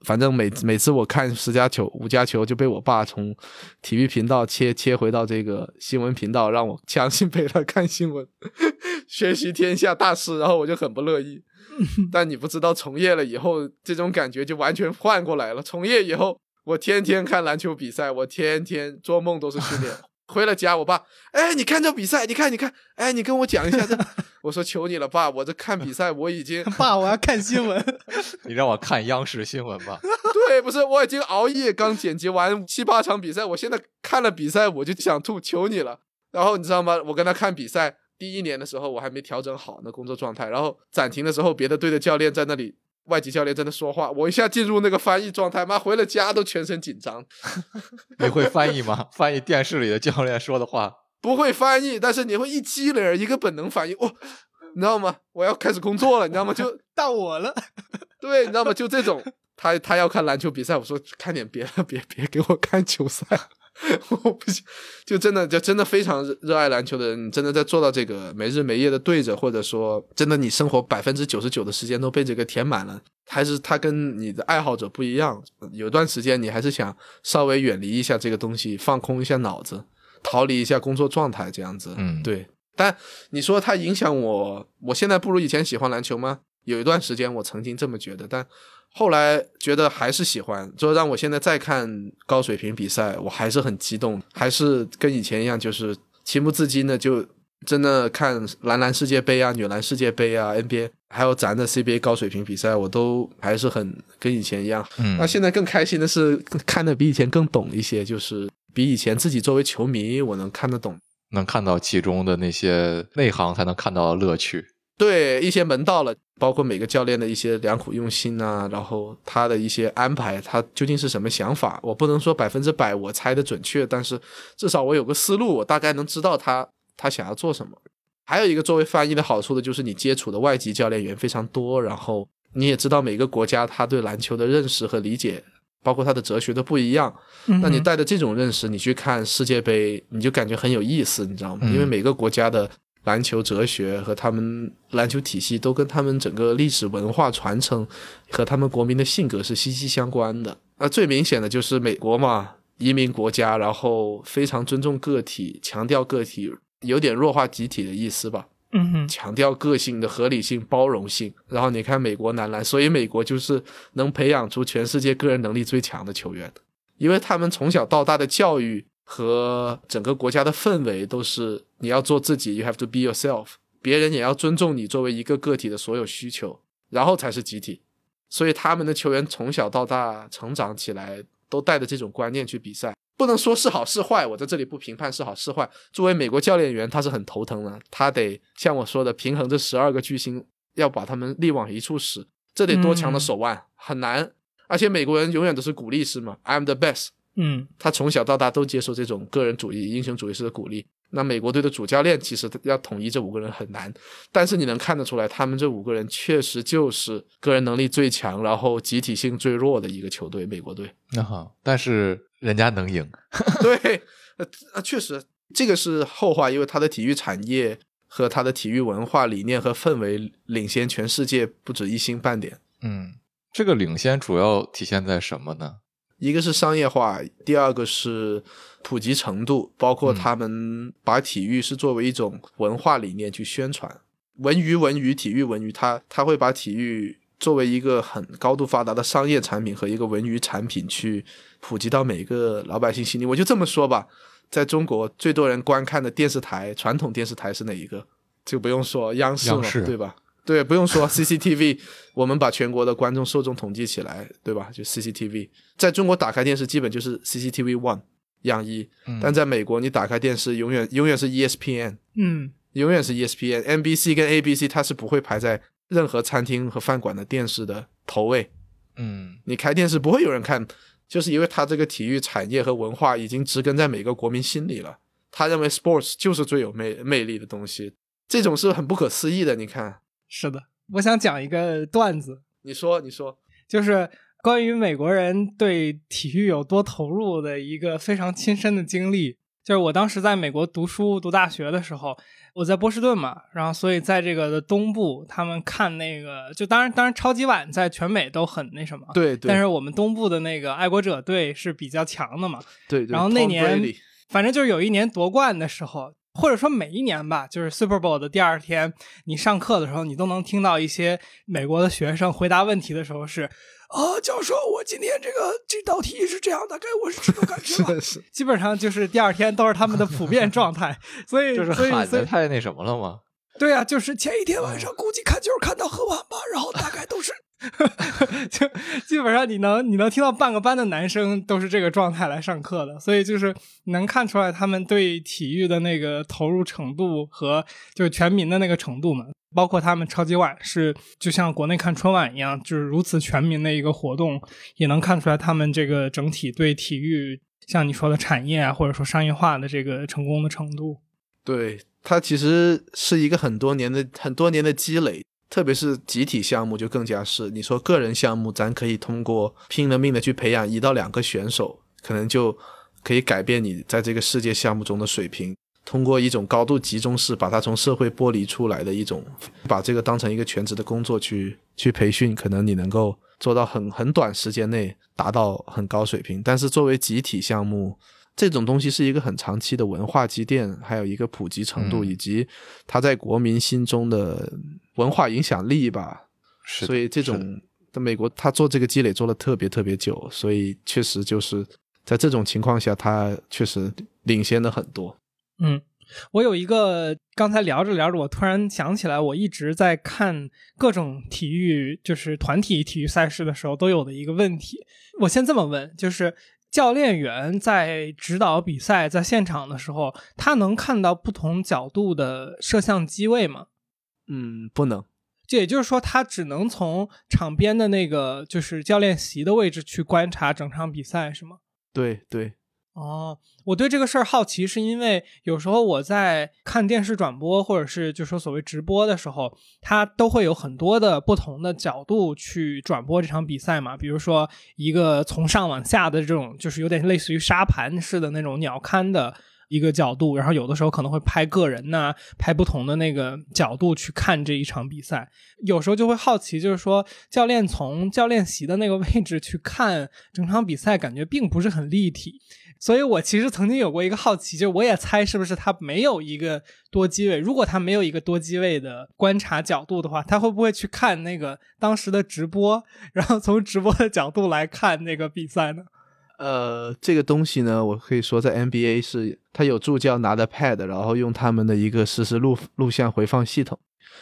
反正每每次我看十佳球、五佳球，就被我爸从体育频道切切回到这个新闻频道，让我强行 陪他看新闻，学习天下大事，然后我就很不乐意。但你不知道，从业了以后，这种感觉就完全换过来了。从业以后，我天天看篮球比赛，我天天做梦都是训练。回了家，我爸，哎，你看这比赛，你看，你看，哎，你跟我讲一下这。我说求你了，爸，我这看比赛，我已经爸，我要看新闻。你让我看央视新闻吧。对，不是，我已经熬夜刚剪辑完七八场比赛，我现在看了比赛，我就想吐，求你了。然后你知道吗？我跟他看比赛，第一年的时候我还没调整好那工作状态，然后暂停的时候，别的队的教练在那里，外籍教练在那说话，我一下进入那个翻译状态，妈回了家都全身紧张。你会翻译吗？翻译电视里的教练说的话？不会翻译，但是你会一激灵，一个本能反应，哦，你知道吗？我要开始工作了，你知道吗？就 到我了。对，你知道吗？就这种，他他要看篮球比赛，我说看点别的，别别给我看球赛。我不行，就真的就真的非常热爱篮球的人，你真的在做到这个没日没夜的对着，或者说真的你生活百分之九十九的时间都被这个填满了，还是他跟你的爱好者不一样。有段时间你还是想稍微远离一下这个东西，放空一下脑子，逃离一下工作状态，这样子。嗯，对。但你说它影响我，我现在不如以前喜欢篮球吗？有一段时间我曾经这么觉得，但。后来觉得还是喜欢，就让我现在再看高水平比赛，我还是很激动，还是跟以前一样，就是情不自禁的就真的看男篮世界杯啊、女篮世界杯啊、NBA，还有咱的 CBA 高水平比赛，我都还是很跟以前一样。嗯，那现在更开心的是看的比以前更懂一些，就是比以前自己作为球迷我能看得懂，能看到其中的那些内行才能看到的乐趣。对一些门道了，包括每个教练的一些良苦用心啊，然后他的一些安排，他究竟是什么想法？我不能说百分之百我猜的准确，但是至少我有个思路，我大概能知道他他想要做什么。还有一个作为翻译的好处的就是你接触的外籍教练员非常多，然后你也知道每个国家他对篮球的认识和理解，包括他的哲学都不一样。那你带着这种认识，你去看世界杯，你就感觉很有意思，你知道吗？因为每个国家的。篮球哲学和他们篮球体系都跟他们整个历史文化传承和他们国民的性格是息息相关的。那最明显的就是美国嘛，移民国家，然后非常尊重个体，强调个体，有点弱化集体的意思吧。嗯哼，强调个性的合理性、包容性。然后你看美国男篮，所以美国就是能培养出全世界个人能力最强的球员，因为他们从小到大的教育。和整个国家的氛围都是你要做自己，you have to be yourself，别人也要尊重你作为一个个体的所有需求，然后才是集体。所以他们的球员从小到大成长起来都带着这种观念去比赛，不能说是好是坏，我在这里不评判是好是坏。作为美国教练员，他是很头疼的，他得像我说的平衡这十二个巨星，要把他们力往一处使，这得多强的手腕，很难。而且美国人永远都是鼓励式嘛，I'm the best。嗯，他从小到大都接受这种个人主义、英雄主义式的鼓励。那美国队的主教练其实要统一这五个人很难，但是你能看得出来，他们这五个人确实就是个人能力最强，然后集体性最弱的一个球队——美国队。那好，但是人家能赢。对，呃，确实这个是后话，因为他的体育产业和他的体育文化理念和氛围领先全世界不止一星半点。嗯，这个领先主要体现在什么呢？一个是商业化，第二个是普及程度，包括他们把体育是作为一种文化理念去宣传，文娱文娱体育文娱，他他会把体育作为一个很高度发达的商业产品和一个文娱产品去普及到每一个老百姓心里。我就这么说吧，在中国最多人观看的电视台，传统电视台是哪一个？就不用说央视了，对吧？对，不用说 CCTV，我们把全国的观众受众统计起来，对吧？就 CCTV，在中国打开电视基本就是 CCTV One，样一，但在美国你打开电视永远永远是 ESPN，嗯，永远是 ESPN，NBC 跟 ABC 它是不会排在任何餐厅和饭馆的电视的头位，嗯，你开电视不会有人看，就是因为它这个体育产业和文化已经植根在每个国民心里了，他认为 sports 就是最有魅魅力的东西，这种是很不可思议的，你看。是的，我想讲一个段子。你说，你说，就是关于美国人对体育有多投入的一个非常亲身的经历。就是我当时在美国读书读大学的时候，我在波士顿嘛，然后所以在这个的东部，他们看那个，就当然当然超级碗在全美都很那什么，对对。但是我们东部的那个爱国者队是比较强的嘛，对。然后那年，反正就是有一年夺冠的时候。或者说每一年吧，就是 Super Bowl 的第二天，你上课的时候，你都能听到一些美国的学生回答问题的时候是：啊，教授，我今天这个这道题是这样的，该我是这种感觉吗？基本上就是第二天都是他们的普遍状态，所以 就是喊的太那什么了吗？对啊，就是前一天晚上估计看就是看到很晚吧，然后大概都是 就基本上你能你能听到半个班的男生都是这个状态来上课的，所以就是能看出来他们对体育的那个投入程度和就是全民的那个程度嘛。包括他们超级碗是就像国内看春晚一样，就是如此全民的一个活动，也能看出来他们这个整体对体育像你说的产业啊，或者说商业化的这个成功的程度。对，它其实是一个很多年的很多年的积累。特别是集体项目就更加是，你说个人项目，咱可以通过拼了命的去培养一到两个选手，可能就可以改变你在这个世界项目中的水平。通过一种高度集中式，把它从社会剥离出来的一种，把这个当成一个全职的工作去去培训，可能你能够做到很很短时间内达到很高水平。但是作为集体项目，这种东西是一个很长期的文化积淀，还有一个普及程度，以及它在国民心中的文化影响力吧。所以这种在美国，他做这个积累做了特别特别久，所以确实就是在这种情况下，他确实领先了很多。嗯，我有一个刚才聊着聊着，我突然想起来，我一直在看各种体育，就是团体体育赛事的时候，都有的一个问题。我先这么问，就是。教练员在指导比赛在现场的时候，他能看到不同角度的摄像机位吗？嗯，不能。这也就是说，他只能从场边的那个就是教练席的位置去观察整场比赛，是吗？对对。哦，我对这个事儿好奇，是因为有时候我在看电视转播，或者是就说所谓直播的时候，它都会有很多的不同的角度去转播这场比赛嘛。比如说一个从上往下的这种，就是有点类似于沙盘式的那种鸟瞰的一个角度，然后有的时候可能会拍个人呐，拍不同的那个角度去看这一场比赛。有时候就会好奇，就是说教练从教练席的那个位置去看整场比赛，感觉并不是很立体。所以我其实曾经有过一个好奇，就是我也猜是不是他没有一个多机位。如果他没有一个多机位的观察角度的话，他会不会去看那个当时的直播，然后从直播的角度来看那个比赛呢？呃，这个东西呢，我可以说在 NBA 是，他有助教拿着 pad，然后用他们的一个实时录录像回放系统，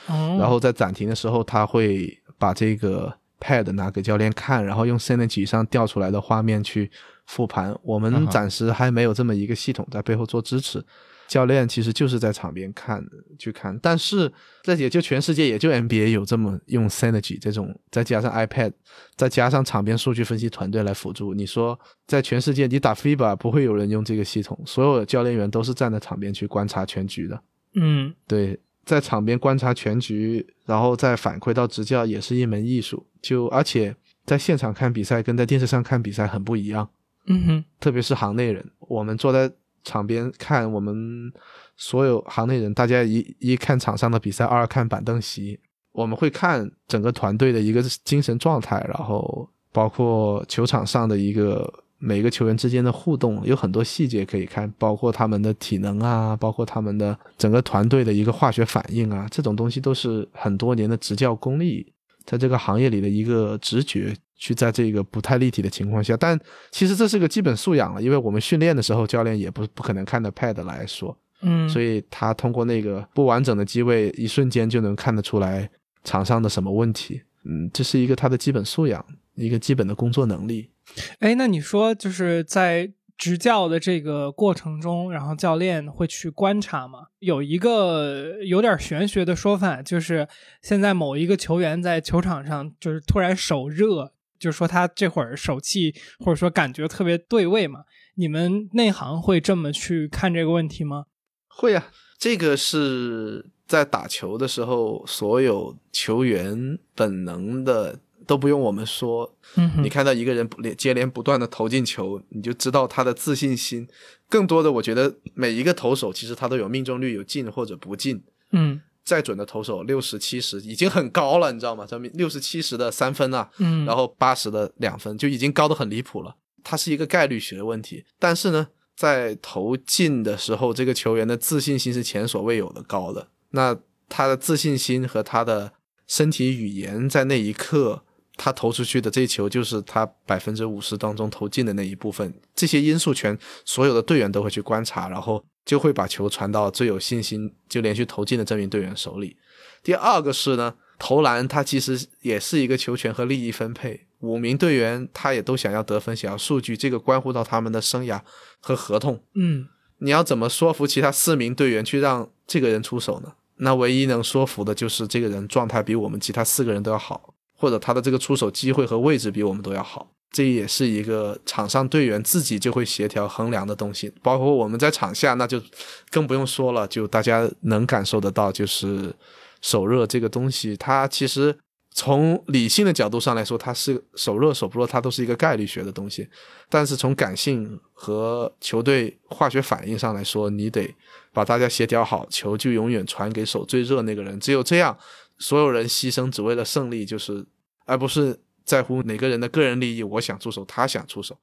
然后在暂停的时候，他会把这个 pad 拿给教练看，然后用 Synergy 上调出来的画面去。复盘，我们暂时还没有这么一个系统在背后做支持。教练其实就是在场边看去看，但是这也就全世界也就 NBA 有这么用 Synergy 这种，再加上 iPad，再加上场边数据分析团队来辅助。你说在全世界你打 FIBA 不会有人用这个系统，所有的教练员都是站在场边去观察全局的。嗯，对，在场边观察全局，然后再反馈到执教也是一门艺术。就而且在现场看比赛跟在电视上看比赛很不一样。嗯哼，特别是行内人，我们坐在场边看，我们所有行内人，大家一一看场上的比赛，二看板凳席，我们会看整个团队的一个精神状态，然后包括球场上的一个每个球员之间的互动，有很多细节可以看，包括他们的体能啊，包括他们的整个团队的一个化学反应啊，这种东西都是很多年的执教功力，在这个行业里的一个直觉。去在这个不太立体的情况下，但其实这是个基本素养了，因为我们训练的时候，教练也不不可能看着 pad 来说，嗯，所以他通过那个不完整的机位，一瞬间就能看得出来场上的什么问题，嗯，这是一个他的基本素养，一个基本的工作能力。哎，那你说就是在。执教的这个过程中，然后教练会去观察吗？有一个有点玄学的说法，就是现在某一个球员在球场上就是突然手热，就是说他这会儿手气或者说感觉特别对位嘛。你们内行会这么去看这个问题吗？会啊，这个是在打球的时候，所有球员本能的。都不用我们说，嗯你看到一个人连接连不断的投进球，你就知道他的自信心。更多的，我觉得每一个投手其实他都有命中率，有进或者不进。嗯，再准的投手六十七十已经很高了，你知道吗？这六十七十的三分啊，嗯，然后八十的两分就已经高的很离谱了。它是一个概率学问题，但是呢，在投进的时候，这个球员的自信心是前所未有的高的。那他的自信心和他的身体语言在那一刻。他投出去的这球就是他百分之五十当中投进的那一部分，这些因素全所有的队员都会去观察，然后就会把球传到最有信心就连续投进的这名队员手里。第二个是呢，投篮它其实也是一个球权和利益分配，五名队员他也都想要得分，想要数据，这个关乎到他们的生涯和合同。嗯你要怎么说服其他四名队员去让这个人出手呢？那唯一能说服的就是这个人状态比我们其他四个人都要好，或者他的这个出手机会和位置比我们都要好。这也是一个场上队员自己就会协调衡量的东西，包括我们在场下，那就更不用说了，就大家能感受得到，就是手热这个东西，它其实从理性的角度上来说，它是手热手不热，它都是一个概率学的东西。但是从感性和球队化学反应上来说，你得把大家协调好，球就永远传给手最热那个人。只有这样，所有人牺牲只为了胜利，就是而不是在乎哪个人的个人利益。我想出手，他想出手。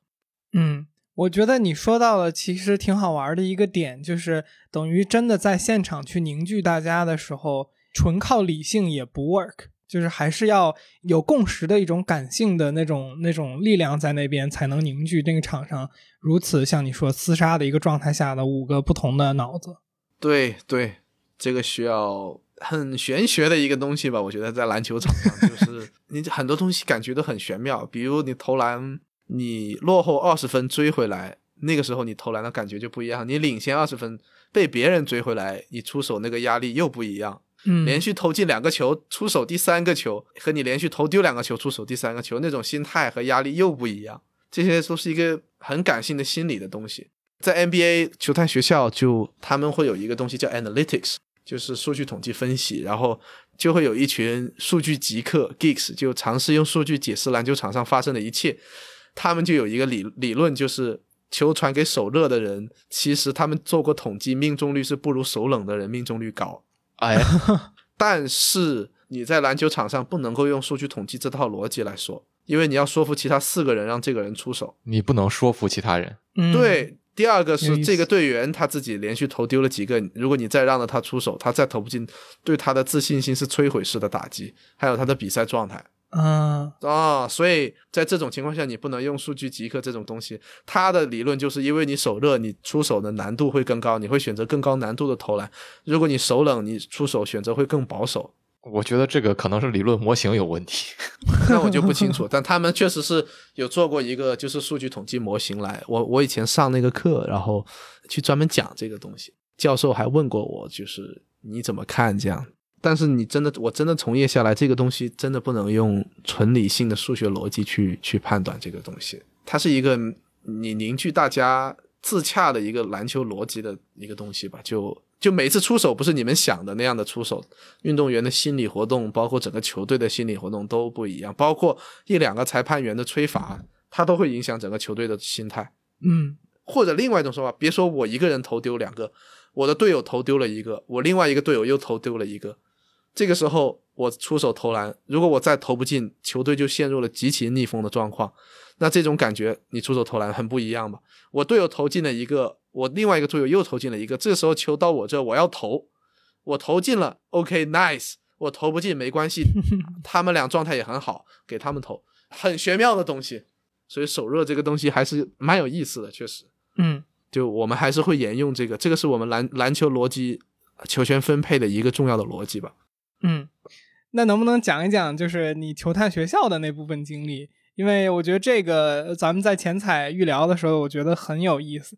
嗯，我觉得你说到了其实挺好玩的一个点，就是等于真的在现场去凝聚大家的时候，纯靠理性也不 work。就是还是要有共识的一种感性的那种那种力量在那边，才能凝聚这个场上如此像你说厮杀的一个状态下的五个不同的脑子。对对，这个需要很玄学的一个东西吧？我觉得在篮球场上，就 是你很多东西感觉都很玄妙。比如你投篮，你落后二十分追回来，那个时候你投篮的感觉就不一样。你领先二十分被别人追回来，你出手那个压力又不一样。嗯，连续投进两个球，出手第三个球，和你连续投丢两个球，出手第三个球，那种心态和压力又不一样。这些都是一个很感性的心理的东西。在 NBA 球探学校，就他们会有一个东西叫 analytics，就是数据统计分析，然后就会有一群数据极客 geeks，就尝试用数据解释篮球场上发生的一切。他们就有一个理理论，就是球传给手热的人，其实他们做过统计，命中率是不如手冷的人命中率高。哎，但是你在篮球场上不能够用数据统计这套逻辑来说，因为你要说服其他四个人让这个人出手。你不能说服其他人。嗯，对，第二个是这个队员他自己连续投丢了几个，如果你再让着他出手，他再投不进，对他的自信心是摧毁式的打击，还有他的比赛状态。嗯啊、所以在这种情况下，你不能用数据极客这种东西。他的理论就是因为你手热，你出手的难度会更高，你会选择更高难度的投篮；如果你手冷，你出手选择会更保守。我觉得这个可能是理论模型有问题。那我就不清楚，但他们确实是有做过一个就是数据统计模型来。我我以前上那个课，然后去专门讲这个东西，教授还问过我，就是你怎么看这样？但是你真的，我真的从业下来，这个东西真的不能用纯理性的数学逻辑去去判断这个东西，它是一个你凝聚大家自洽的一个篮球逻辑的一个东西吧。就就每次出手不是你们想的那样的出手，运动员的心理活动，包括整个球队的心理活动都不一样，包括一两个裁判员的吹罚，他都会影响整个球队的心态。嗯或者另外一种说法，别说我一个人投丢两个，我的队友投丢了一个，我另外一个队友又投丢了一个，这个时候我出手投篮，如果我再投不进，球队就陷入了极其逆风的状况。那这种感觉，你出手投篮很不一样吧？我队友投进了一个，我另外一个队友又投进了一个，这个时候球到我这，我要投，我投进了，OK，nice，、我投不进没关系，他们俩状态也很好，给他们投，很玄妙的东西。所以手热这个东西还是蛮有意思的，确实。嗯就我们还是会沿用这个，这个是我们篮篮球逻辑球权分配的一个重要的逻辑吧。嗯，那能不能讲一讲就是你球探学校的那部分经历？因为我觉得这个咱们在前采预聊的时候，我觉得很有意思。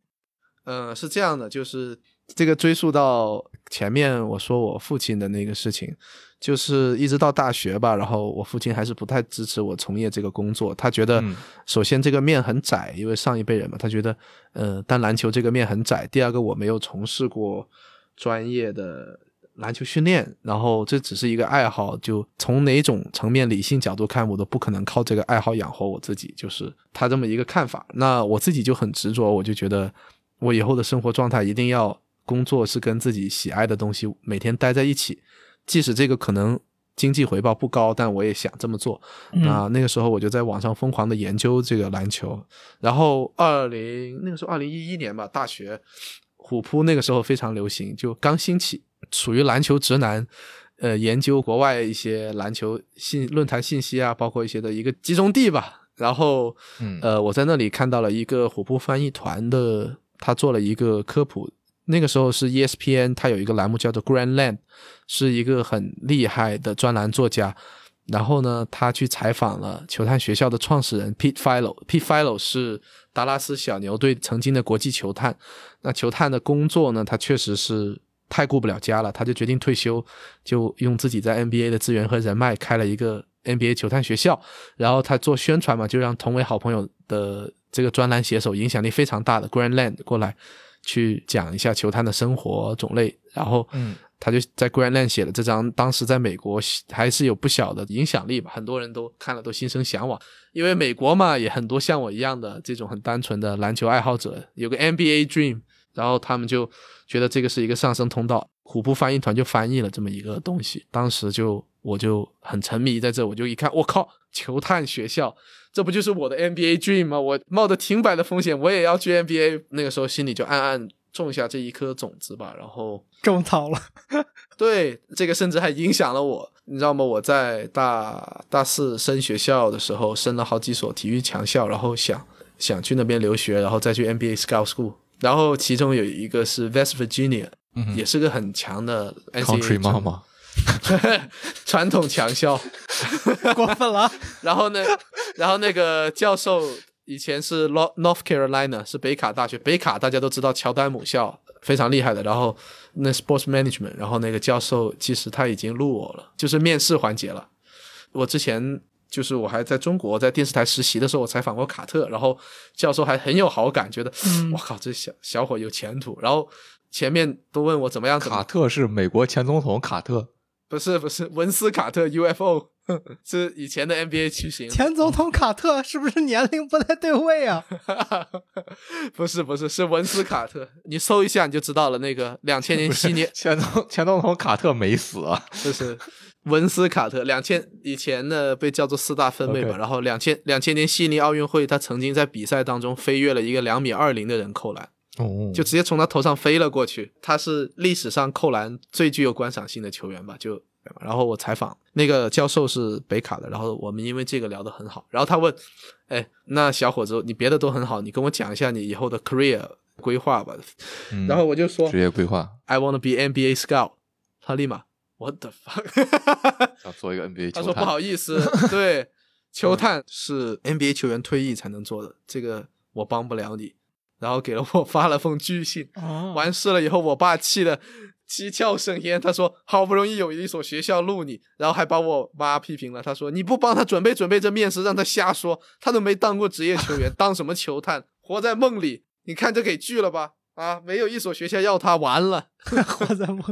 嗯、是这样的，就是这个追溯到前面我说我父亲的那个事情，就是一直到大学吧，然后我父亲还是不太支持我从业这个工作，他觉得嗯首先这个面很窄，因为上一辈人嘛，他觉得呃，但篮球这个面很窄。第二个，我没有从事过专业的篮球训练，然后这只是一个爱好，就从哪种层面理性角度看，我都不可能靠这个爱好养活我自己，就是他这么一个看法。那我自己就很执着，我就觉得我以后的生活状态一定要工作是跟自己喜爱的东西每天待在一起，即使这个可能经济回报不高，但我也想这么做。嗯那那个时候我就在网上疯狂的研究这个篮球，然后二零那个时候二零一一年吧，大学虎扑那个时候非常流行，就刚兴起，属于篮球直男，呃，研究国外一些篮球信论坛信息啊，包括一些的一个集中地吧。然后，嗯呃，我在那里看到了一个虎扑翻译团的，他做了一个科普那个时候是 ESPN，它有一个栏目叫做 Grand Land，是一个很厉害的专栏作家。然后呢，他去采访了球探学校的创始人 Pete Philo。Pete Philo 是达拉斯小牛队曾经的国际球探。那球探的工作呢，他确实是太顾不了家了，他就决定退休，就用自己在 NBA 的资源和人脉开了一个 NBA 球探学校。然后他做宣传嘛，就让同为好朋友的这个专栏写手，影响力非常大的 Grand Land 过来去讲一下球探的生活种类。然后，嗯。他就在 Grandland 写了这张，当时在美国还是有不小的影响力吧，很多人都看了都心生向往，因为美国嘛也很多像我一样的这种很单纯的篮球爱好者，有个 NBA Dream，然后他们就觉得这个是一个上升通道，虎扑翻译团就翻译了这么一个东西，当时就我就很沉迷在这，我就一看，我靠，球探学校，这不就是我的 NBA Dream 吗？我冒着停摆的风险，我也要去 NBA，那个时候心里就暗暗。种下这一颗种子吧，然后种草了。对，这个甚至还影响了我，你知道吗？我在大大四升学校的时候，升了好几所体育强校，然后想想去那边留学，然后再去 NBA Scout School，然后其中有一个是 West Virginia，也是个很强的 Country 妈妈，传统强校，过分了。然后呢，然后那个教授。以前是 North Carolina，是北卡大学。北卡大家都知道，乔丹母校非常厉害的。然后那 Sports Management，然后那个教授其实他已经录我了，就是面试环节了。我之前就是我还在中国在电视台实习的时候，我采访过卡特，然后教授还很有好感，觉得我靠这小小伙有前途。然后前面都问我怎么样。卡特是美国前总统卡特，不是不是文斯卡特 UFO。是以前的 NBA 球星，前总统卡特是不是年龄不太对位啊？不是不是，是文斯卡特，你搜一下你就知道了。那个两千年悉尼前总前总统卡特没死啊，就是文斯卡特。两千以前呢被叫做四大分位吧，然后两千两千年悉尼奥运会，他曾经在比赛当中飞跃了一个两米二零的人扣篮，哦，就直接从他头上飞了过去。他是历史上扣篮最具有观赏性的球员吧？就。然后我采访那个教授是北卡的，然后我们因为这个聊得很好。然后他问：“哎，那小伙子，你别的都很好，你跟我讲一下你以后的 career 规划吧。”然后我就说：“职业规划，I want to be NBA scout。”他立马：“What the fuck？” 想做一个 NBA 球探。他说：“不好意思，对，球探是 NBA 球员退役才能做的，这个我帮不了你。”然后给了我发了封拒信。完事了以后，我爸气的。七窍生烟，他说好不容易有一所学校录你，然后还把我妈批评了。他说你不帮他准备准备这面试，让他瞎说，他都没当过职业球员，当什么球探，活在梦里。你看这给拒了吧？啊，没有一所学校要他，完了，活在梦，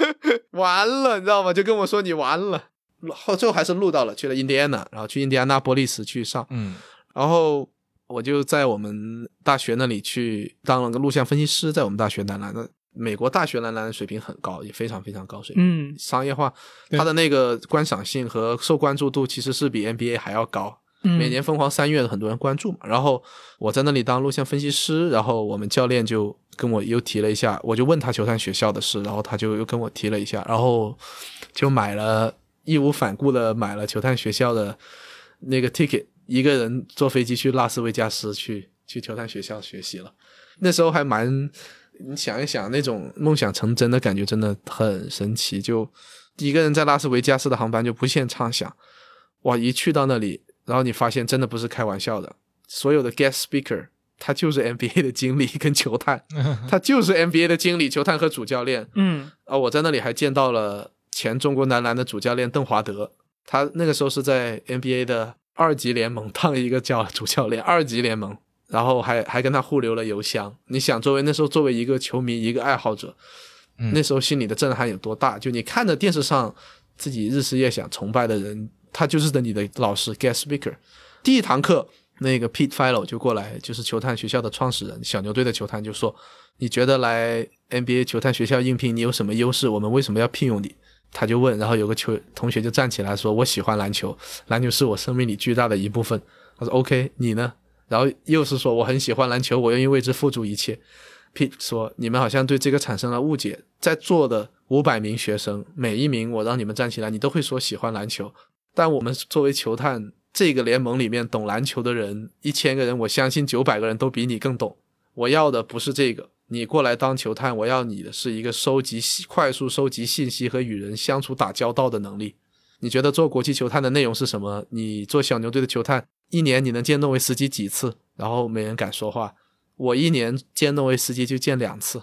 完了，你知道吗？就跟我说你完了。后最后还是录到了，去了印第安纳，然后去印第安纳波利斯去上，嗯，然后我就在我们大学那里去当了个录像分析师，在我们大学男篮的。美国大学男篮的水平很高，也非常非常高水平。嗯，商业化，它的那个观赏性和受关注度其实是比 NBA 还要高。每年疯狂三月的很多人关注嘛。然后我在那里当录像分析师，然后我们教练就跟我又提了一下，我就问他球探学校的事，然后他就又跟我提了一下，然后就买了义无反顾的买了球探学校的那个 ticket，一个人坐飞机去拉斯维加斯去去球探学校学习了。那时候还蛮。你想一想，那种梦想成真的感觉真的很神奇。就一个人在拉斯维加斯的航班就不限畅想，哇！一去到那里，然后你发现真的不是开玩笑的，所有的 guest speaker 他就是 NBA 的经理跟球探，他就是 NBA 的经理、球探和主教练。嗯，啊，我在那里还见到了前中国男篮的主教练邓华德，他那个时候是在 NBA 的二级联盟当一个教 主教练，二级联盟。然后还还跟他互留了邮箱。你想，作为那时候作为一个球迷、一个爱好者，那时候心里的震撼有多大？就你看着电视上自己日思夜想崇拜的人，他就是的你的老师 guest speaker。第一堂课，那个 Pete Philo 就过来，就是球探学校的创始人，小牛队的球探，就说：“你觉得来 NBA 球探学校应聘，你有什么优势？我们为什么要聘用你？”他就问，然后有个球同学就站起来说：“我喜欢篮球，篮球是我生命里巨大的一部分。”他说：“OK，你呢？”然后又是说我很喜欢篮球，我愿意为之付出一切。Pete 说：“你们好像对这个产生了误解。在座的五百名学生，每一名我让你们站起来，你都会说喜欢篮球。但我们作为球探，这个联盟里面懂篮球的人一千个人，我相信九百个人都比你更懂。我要的不是这个，你过来当球探，我要你的是一个收集快速收集信息和与人相处打交道的能力。你觉得做国际球探的内容是什么？你做小牛队的球探，一年你能见诺维斯基几次？然后没人敢说话。我一年见诺维斯基就见两次，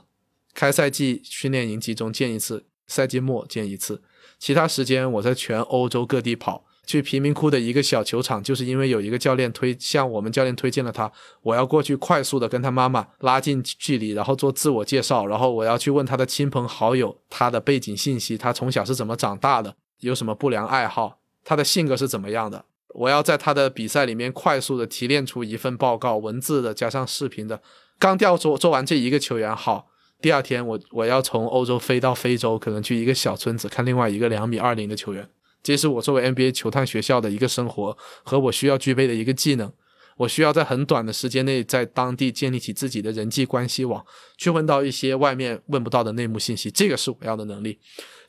开赛季训练营集中见一次，赛季末见一次。其他时间我在全欧洲各地跑。去贫民窟的一个小球场，就是因为有一个教练推向我们教练推荐了他，我要过去快速的跟他妈妈拉近距离，然后做自我介绍，然后我要去问他的亲朋好友他的背景信息，他从小是怎么长大的，有什么不良爱好，他的性格是怎么样的，我要在他的比赛里面快速的提炼出一份报告，文字的加上视频的。刚调做做完这一个球员好，第二天我我要从欧洲飞到非洲，可能去一个小村子看另外一个两米二零的球员。这是我作为 NBA 球探学校的一个生活和我需要具备的一个技能。我需要在很短的时间内在当地建立起自己的人际关系网，去问到一些外面问不到的内幕信息。这个是我要的能力。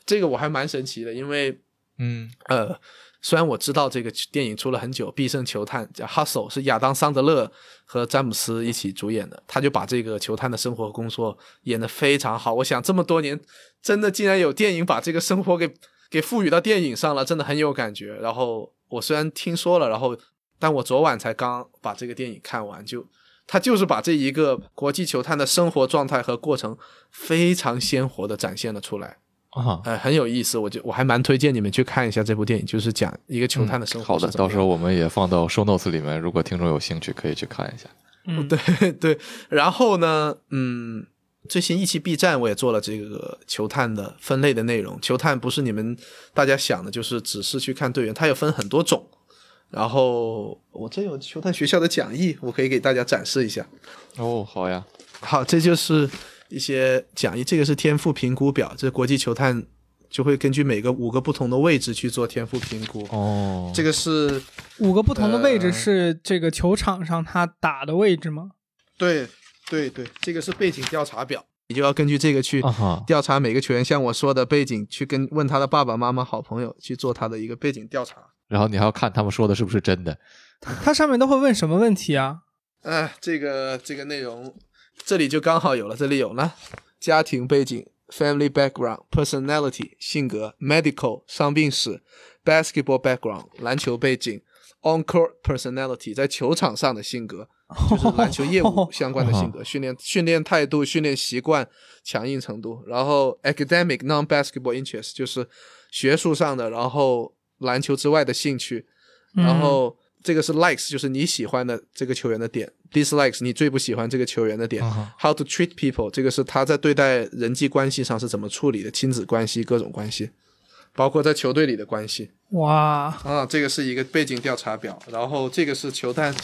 这个我还蛮神奇的，因为，嗯呃，虽然我知道这个电影出了很久，《必胜球探》叫《Hustle》，是亚当·桑德勒和詹姆斯一起主演的，他就把这个球探的生活和工作演得非常好。我想这么多年，真的竟然有电影把这个生活给。给赋予到电影上了，真的很有感觉。然后我虽然听说了，然后但我昨晚才刚把这个电影看完，就他就是把这一个国际球探的生活状态和过程非常鲜活的展现了出来。啊，呃，很有意思。我就我还蛮推荐你们去看一下这部电影，就是讲一个球探的生活。好的，到时候我们也放到 show notes 里面，如果听众有兴趣，可以去看一下。嗯，对对。然后呢，嗯。最新一期 B 站我也做了这个球探的分类的内容。球探不是你们大家想的，就是只是去看队员，它有分很多种。然后我这有球探学校的讲义，我可以给大家展示一下。哦，好呀，好，这就是一些讲义。这个是天赋评估表，这国际球探就会根据每个五个不同的位置去做天赋评估。哦，这个是五个不同的位置是这个球场上他打的位置吗？对。对对，这个是背景调查表，你就要根据这个去调查每个球员，像我说的背景，去跟问他的爸爸妈妈、好朋友去做他的一个背景调查。然后你还要看他们说的是不是真的。他上面都会问什么问题啊？哎，这个这个内容这里就刚好有了，这里有了家庭背景 （family background）、personality（ 性格）、medical（ 伤病史）、basketball background（ 篮球背景）、on-court personality（ 在球场上的性格）。就是篮球业务相关的性格、训练、训练态度、训练习惯、强硬程度。然后，academic non-basketball interest 就是学术上的，然后篮球之外的兴趣。然后这个是 likes，就是你喜欢的这个球员的点；dislikes，你最不喜欢这个球员的点。How to treat people，这个是他在对待人际关系上是怎么处理的，亲子关系、各种关系，包括在球队里的关系。哇啊，这个是一个背景调查表。然后这个是球探。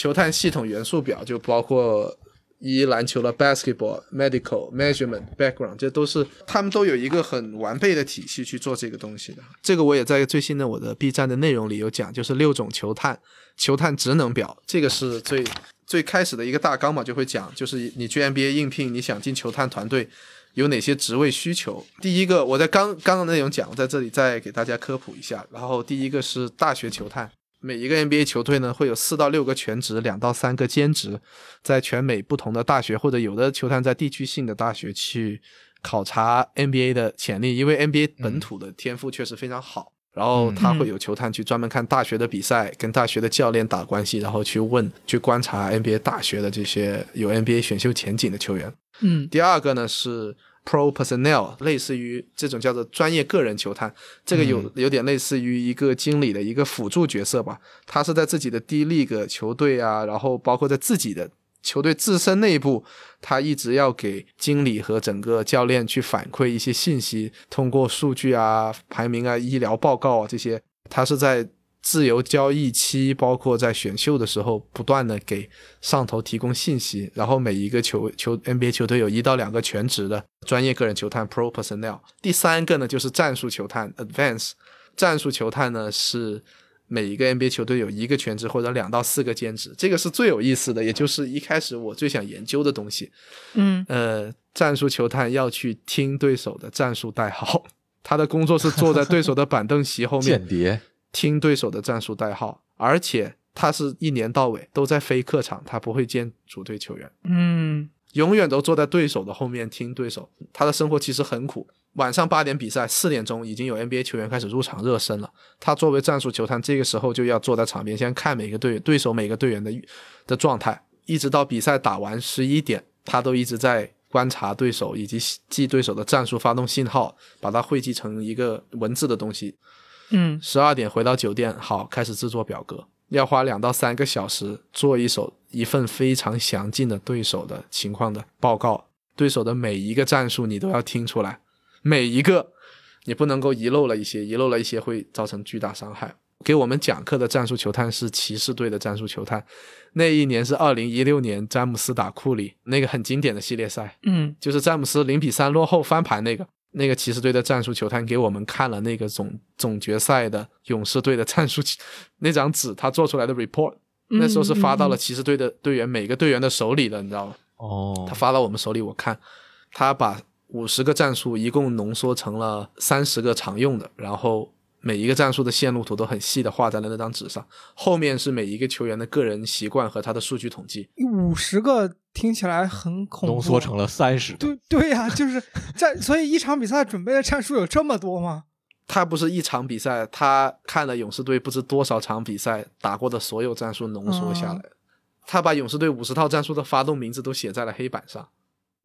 球探系统元素表就包括一篮球的 basketball、medical、measurement、background，这都是他们都有一个很完备的体系去做这个东西的。这个我也在最新的我的 B 站的内容里有讲，就是六种球探球探职能表，这个是最最开始的一个大纲嘛，就会讲，就是你去 NBA 应聘，你想进球探团队有哪些职位需求。第一个我在刚刚刚内容讲，在这里再给大家科普一下。然后第一个是大学球探。每一个 NBA 球队呢，会有四到六个全职，两到三个兼职，在全美不同的大学，或者有的球探在地区性的大学去考察 NBA 的潜力，因为 NBA 本土的天赋确实非常好。然后他会有球探去专门看大学的比赛，跟大学的教练打关系，然后去问、去观察 NBA 大学的这些有 NBA 选秀前景的球员。嗯，第二个呢是。Pro personnel 类似于这种叫做专业个人球探，这个有有点类似于一个经理的一个辅助角色吧。他是在自己的 D League 球队啊，然后包括在自己的球队自身内部，他一直要给经理和整个教练去反馈一些信息，通过数据啊、排名啊、医疗报告啊这些，他是在。自由交易期包括在选秀的时候，不断的给上头提供信息，然后每一个球球 NBA 球队有一到两个全职的专业个人球探 Pro Personnel。第三个呢就是战术球探 Advance。战术球探呢是每一个 NBA 球队有一个全职或者两到四个兼职，这个是最有意思的，也就是一开始我最想研究的东西。嗯，呃，战术球探要去听对手的战术代号，他的工作是坐在对手的板凳席后面。间谍。听对手的战术代号，而且他是一年到尾都在非客场，他不会见主队球员，嗯永远都坐在对手的后面听对手。他的生活其实很苦。晚上八点比赛，四点钟已经有 NBA 球员开始入场热身了。他作为战术球探，这个时候就要坐在场边，先看每个队对手每个队员的的状态，一直到比赛打完十一点，他都一直在观察对手以及记对手的战术发动信号，把它汇集成一个文字的东西。嗯。十二点回到酒店，好，开始制作表格，要花两到三个小时做一手一份非常详尽的对手的情况的报告，对手的每一个战术你都要听出来，每一个你不能够遗漏了一些，遗漏了一些会造成巨大伤害。给我们讲课的战术球探是骑士队的战术球探，那一年是二零一六年詹姆斯打库里那个很经典的系列赛，嗯。就是詹姆斯零比三落后翻盘那个，那个骑士队的战术球探给我们看了那个总总决赛的勇士队的战术那张纸，他做出来的 report，那时候是发到了骑士队的队员每个队员的手里的，你知道吗？哦他发到我们手里，我看他把五十个战术一共浓缩成了三十个常用的，然后每一个战术的线路图都很细的画在了那张纸上，后面是每一个球员的个人习惯和他的数据统计。五十个听起来很恐怖，浓缩成了三十。对对呀、就是战，所以一场比赛准备的战术有这么多吗？他不是一场比赛，他看了勇士队不知多少场比赛打过的所有战术浓缩下来，他把勇士队五十套战术的发动名字都写在了黑板上，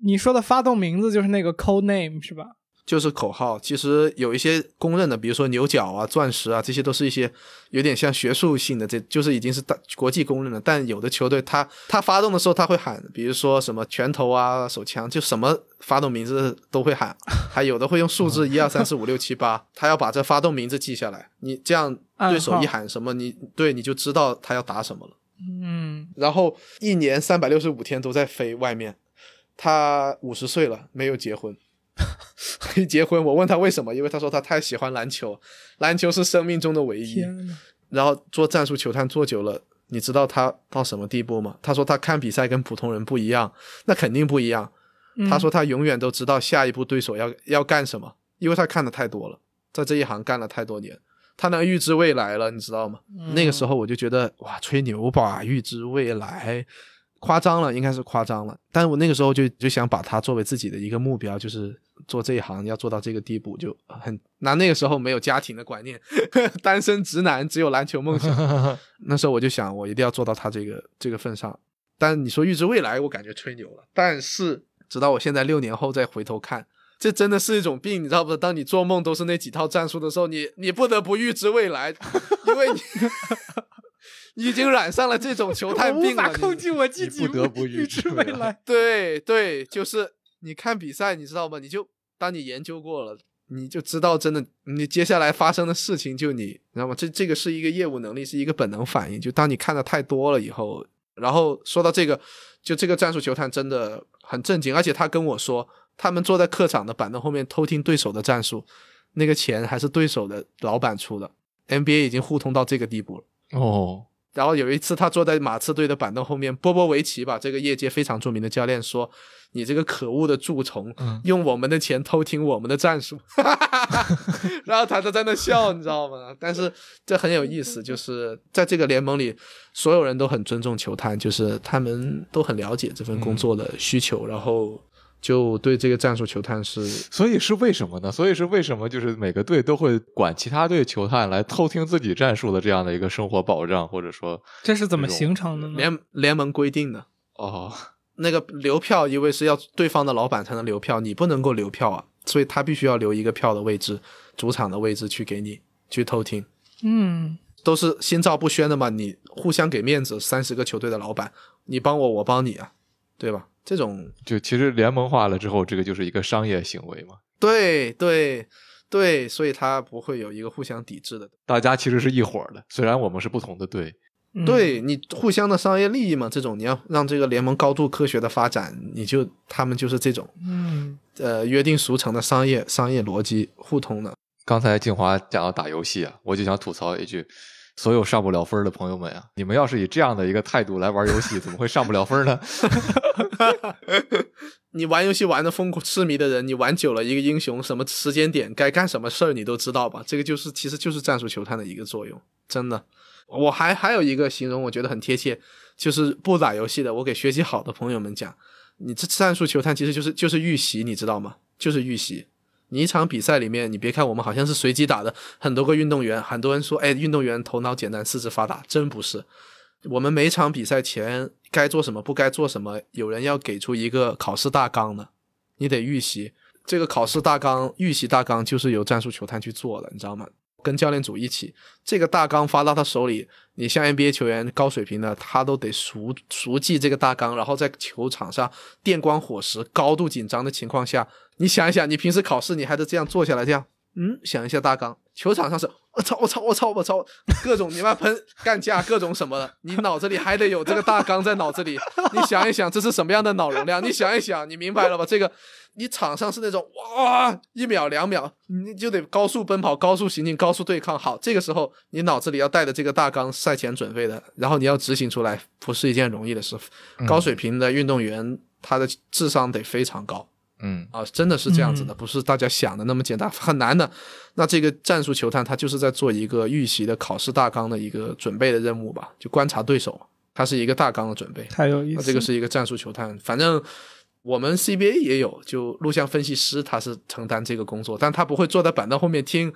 你说的发动名字就是那个 code name 是吧？就是口号。其实有一些公认的，比如说牛角啊、钻石啊，这些都是一些有点像学术性的，这就是已经是大国际公认的。但有的球队他他发动的时候他会喊，比如说什么拳头啊、手枪，就什么发动名字都会喊，还有的会用数字一二三四五六七八，他要把这发动名字记下来。你这样对手一喊什么，你对你就知道他要打什么了。嗯然后一年三百六十五天都在飞外面。他五十岁了，没有结婚，没结婚。我问他为什么，因为他说他太喜欢篮球，篮球是生命中的唯一。然后做战术球探做久了，你知道他到什么地步吗？他说他看比赛跟普通人不一样，那肯定不一样。嗯他说他永远都知道下一步对手要要干什么，因为他看的太多了，在这一行干了太多年，他能预知未来了，你知道吗？那个时候我就觉得哇，吹牛吧，预知未来，夸张了，应该是夸张了。但我那个时候就就想把它作为自己的一个目标，就是做这一行要做到这个地步，就很那那个时候没有家庭的观念，单身直男只有篮球梦想。那时候我就想，我一定要做到他这个这个份上。但你说预知未来，我感觉吹牛了。但是直到我现在六年后再回头看，这真的是一种病，你知道不？当你做梦都是那几套战术的时候，你你不得不预知未来，因为你你已经染上了这种球探病了。你法控制我自己，不得不预预知未来知未来。对对，就是你看比赛，你知道吗？你就当你研究过了，你就知道真的，你接下来发生的事情就你，知道吗？这这个是一个业务能力，是一个本能反应。就当你看的太多了以后，然后说到这个，就这个战术球探真的很震惊，而且他跟我说，他们坐在客场的板凳后面偷听对手的战术，那个钱还是对手的老板出的。NBA 已经互通到这个地步了。哦，然后有一次，他坐在马刺队的板凳后面，波波维奇吧，这个业界非常著名的教练说：“你这个可恶的蛀虫，嗯用我们的钱偷听我们的战术。” 然后他就在那笑，你知道吗？但是这很有意思，就是在这个联盟里，所有人都很尊重球探，就是他们都很了解这份工作的需求，然后就对这个战术球探是所以是为什么呢？所以是为什么？就是每个队都会管其他队球探来偷听自己战术的这样的一个生活保障，或者说，这是怎么形成的呢？联联盟规定的。哦，那个留票，因为是要对方的老板才能留票，你不能够留票啊，所以他必须要留一个票的位置，主场的位置去给你去偷听，嗯都是心照不宣的嘛，你互相给面子，三十个球队的老板，你帮我，我帮你啊，对吧？这种就其实联盟化了之后，这个就是一个商业行为嘛，对对对，所以它不会有一个互相抵制的，大家其实是一伙儿的，虽然我们是不同的队。嗯对你互相的商业利益嘛，这种你要让这个联盟高度科学的发展，你就他们就是这种嗯呃约定俗成的商业商业逻辑互通的。刚才静华讲到打游戏啊，我就想吐槽一句：所有上不了分的朋友们啊，你们要是以这样的一个态度来玩游戏，怎么会上不了分呢？你玩游戏玩的疯狂痴迷的人，你玩久了，一个英雄什么时间点该干什么事儿，你都知道吧？这个就是其实就是战术球探的一个作用，真的。我还还有一个形容，我觉得很贴切，就是不打游戏的，我给学习好的朋友们讲，你这战术球探其实就是就是预习，你知道吗？就是预习。你一场比赛里面，你别看我们好像是随机打的，很多个运动员，很多人说，哎，运动员头脑简单，四肢发达，真不是。我们每场比赛前该做什么，不该做什么，有人要给出一个考试大纲的，你得预习。这个考试大纲、预习大纲就是由战术球探去做的，你知道吗？跟教练组一起，这个大纲发到他手里，你像 NBA 球员高水平的，他都得熟熟记这个大纲，然后在球场上电光火石、高度紧张的情况下，你想一想，你平时考试你还得这样坐下来这样，嗯，想一下大纲，球场上是我操我操我操我操，各种你妈喷干架各种什么的，你脑子里还得有这个大纲在脑子里，你想一想这是什么样的脑容量？你想一想，你明白了吧？这个。你场上是那种哇，一秒两秒，你就得高速奔跑、高速行进、高速对抗。好，这个时候你脑子里要带着这个大纲，赛前准备的，然后你要执行出来，不是一件容易的事。高水平的运动员，他的智商得非常高。嗯啊，真的是这样子的，不是大家想的那么简单，很难的。那这个战术球探，他就是在做一个预习的考试大纲的一个准备的任务吧，就观察对手，他是一个大纲的准备。太有意思，这个是一个战术球探，反正。我们 CBA 也有，就录像分析师他是承担这个工作，但他不会坐在板凳后面听。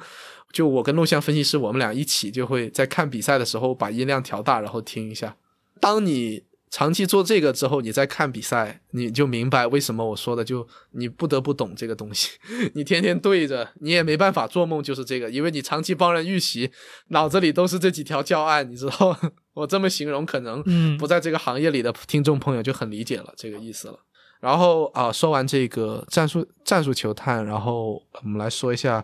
就我跟录像分析师，我们俩一起就会在看比赛的时候把音量调大，然后听一下。当你长期做这个之后，你再看比赛，你就明白为什么我说的，就你不得不懂这个东西。你天天对着，你也没办法做梦，就是这个，因为你长期帮人预习，脑子里都是这几条教案，你知道？我这么形容，可能不在这个行业里的听众朋友就很理解了这个意思了。然后啊，说完这个战术战术球探，然后我们来说一下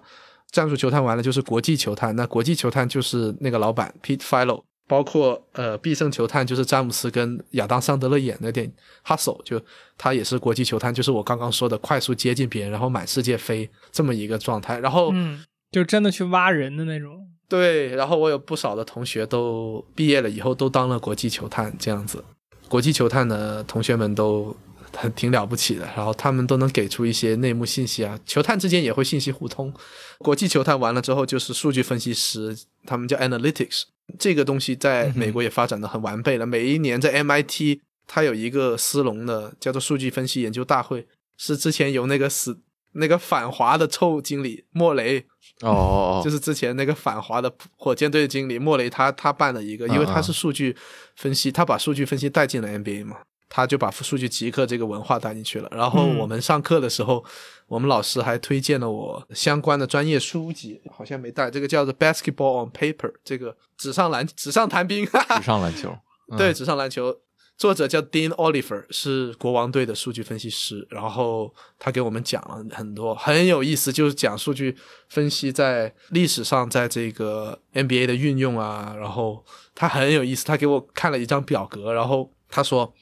战术球探完了就是国际球探。那国际球探就是那个老板 Pete Philo，包括呃必胜球探就是詹姆斯跟亚当桑德勒演的电影 Hustle，就他也是国际球探，就是我刚刚说的快速接近别人，然后满世界飞这么一个状态。然后嗯，就真的去挖人的那种。对，然后我有不少的同学都毕业了以后都当了国际球探这样子。国际球探的同学们都。很挺了不起的，然后他们都能给出一些内幕信息啊，球探之间也会信息互通。国际球探完了之后就是数据分析师，他们叫 analytics，这个东西在美国也发展的很完备了。每一年在 MIT，它有一个斯隆的叫做数据分析研究大会，是之前由那个死那个反华的臭经理莫雷哦，就是之前那个反华的火箭队经理莫雷他他办了一个，因为他是数据分析，他把数据分析带进了 NBA 嘛。他就把数据极客这个文化带进去了。然后我们上课的时候，我们老师还推荐了我相关的专业书籍，好像没带。这个叫做《Basketball on Paper》，这个纸上篮纸上谈兵，纸上篮球。对，纸上篮球，作者叫 Dean Oliver，是国王队的数据分析师。然后他给我们讲了很多很有意思，就是讲数据分析在历史上在这个 NBA 的运用啊。然后他很有意思，他给我看了一张表格，然后他说。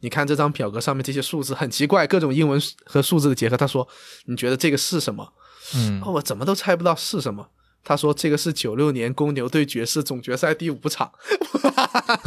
你看这张表格上面这些数字很奇怪，各种英文和数字的结合。他说：“你觉得这个是什么？”嗯，我怎么都猜不到是什么。他说：“这个是九六年公牛对爵士总决赛第五场。”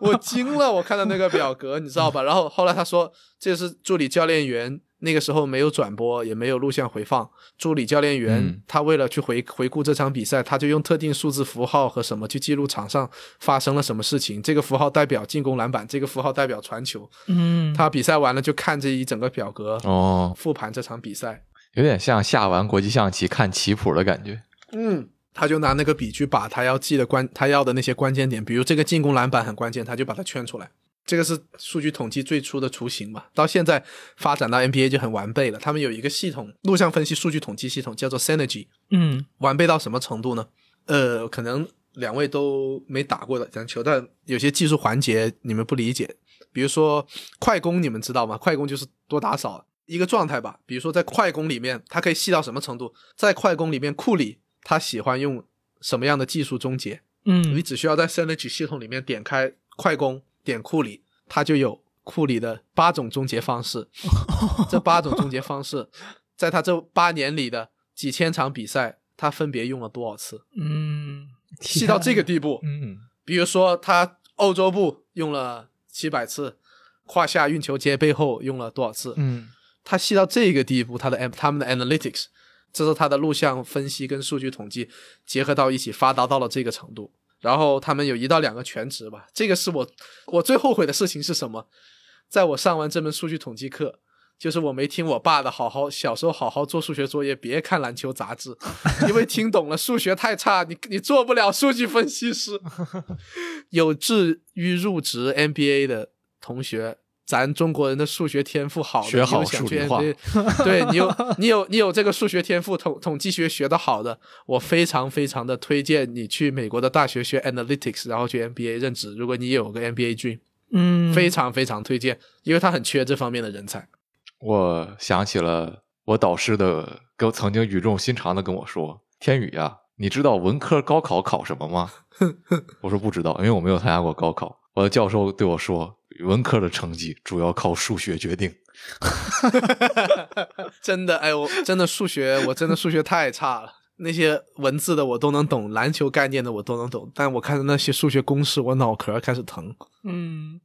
我惊了，我看到那个表格，你知道吧？然后后来他说：“这是助理教练员。”那个时候没有转播，也没有录像回放。助理教练员他为了去回回顾这场比赛，他就用特定数字符号和什么去记录场上发生了什么事情。这个符号代表进攻篮板，这个符号代表传球。嗯，他比赛完了就看这一整个表格哦，复盘这场比赛，有点像下完国际象棋看棋谱的感觉。嗯，他就拿那个笔去把他要记的关他要的那些关键点，比如这个进攻篮板很关键，他就把它圈出来。这个是数据统计最初的雏形嘛？到现在发展到 NBA 就很完备了。他们有一个系统，录像分析数据统计系统，叫做 Synergy。嗯，完备到什么程度呢？呃，可能两位都没打过的篮球，但有些技术环节你们不理解。比如说快攻，你们知道吗？快攻就是多打少一个状态吧。比如说在快攻里面，它可以细到什么程度？在快攻里面，库里他喜欢用什么样的技术终结？嗯，你只需要在 Synergy 系统里面点开快攻。点库里，他就有库里的八种终结方式。这八种终结方式，在他这八年里的几千场比赛，他分别用了多少次？嗯，细到这个地步。嗯，比如说他欧洲步用了七百次，胯下运球接背后用了多少次？嗯，他细到这个地步，他的他们的 analytics，这是他的录像分析跟数据统计结合到一起发达到了这个程度。然后他们有一到两个全职吧。这个是我我最后悔的事情是什么？在我上完这门数据统计课，就是我没听我爸的，好好小时候好好做数学作业，别看篮球杂志，因为听懂了数学太差，你你做不了数据分析师。有志于入职 NBA 的同学。咱中国人的数学天赋好的，学好数理化 对你有你有你有这个数学天赋，统统计学学的好的，我非常非常的推荐你去美国的大学学 analytics，然后去 NBA 任职。如果你有个 NBA dream，嗯，非常非常推荐，因为他很缺这方面的人才。我想起了我导师的，跟曾经语重心长的跟我说：“天宇呀、你知道文科高考考什么吗？” 我说不知道，因为我没有参加过高考。我的教授对我说：“文科的成绩主要靠数学决定。真的，哎，我真的数学，我真的数学太差了。那些文字的我都能懂，篮球概念的我都能懂，但我看到那些数学公式，我脑壳开始疼。嗯，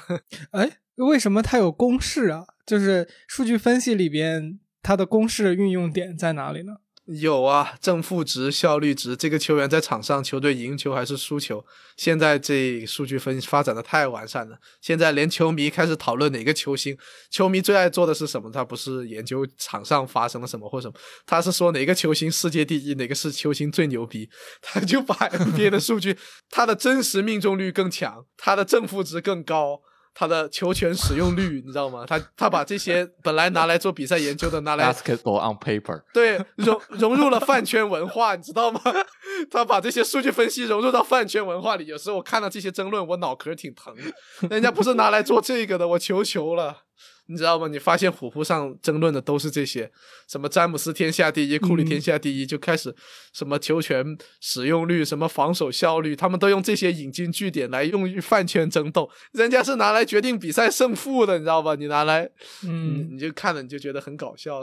哎，为什么它有公式啊？就是数据分析里边它的公式运用点在哪里呢？有啊，正负值、效率值，这个球员在场上球队赢球还是输球，现在这数据分析发展的太完善了。现在连球迷开始讨论哪个球星，球迷最爱做的是什么？他不是研究场上发生了什么或什么，他是说哪个球星世界第一，哪个是球星最牛逼，他就把 NBA 的数据，他的真实命中率更强，他的正负值更高。他的球权使用率，你知道吗？他他把这些本来拿来做比赛研究的，拿来 Basketball on paper，对，融融入了饭圈文化，你知道吗？他把这些数据分析融入到饭圈文化里。有时候我看到这些争论，我脑壳挺疼的。人家不是拿来做这个的，我求求了，你知道吗？你发现虎扑上争论的都是这些，什么詹姆斯天下第一，库里天下第一，就开始什么球权使用率，什么防守效率，他们都用这些引经据典来用于饭圈争斗。人家是拿来决定比赛胜负的，你知道吧？你拿来，嗯你你就看了你就觉得很搞笑。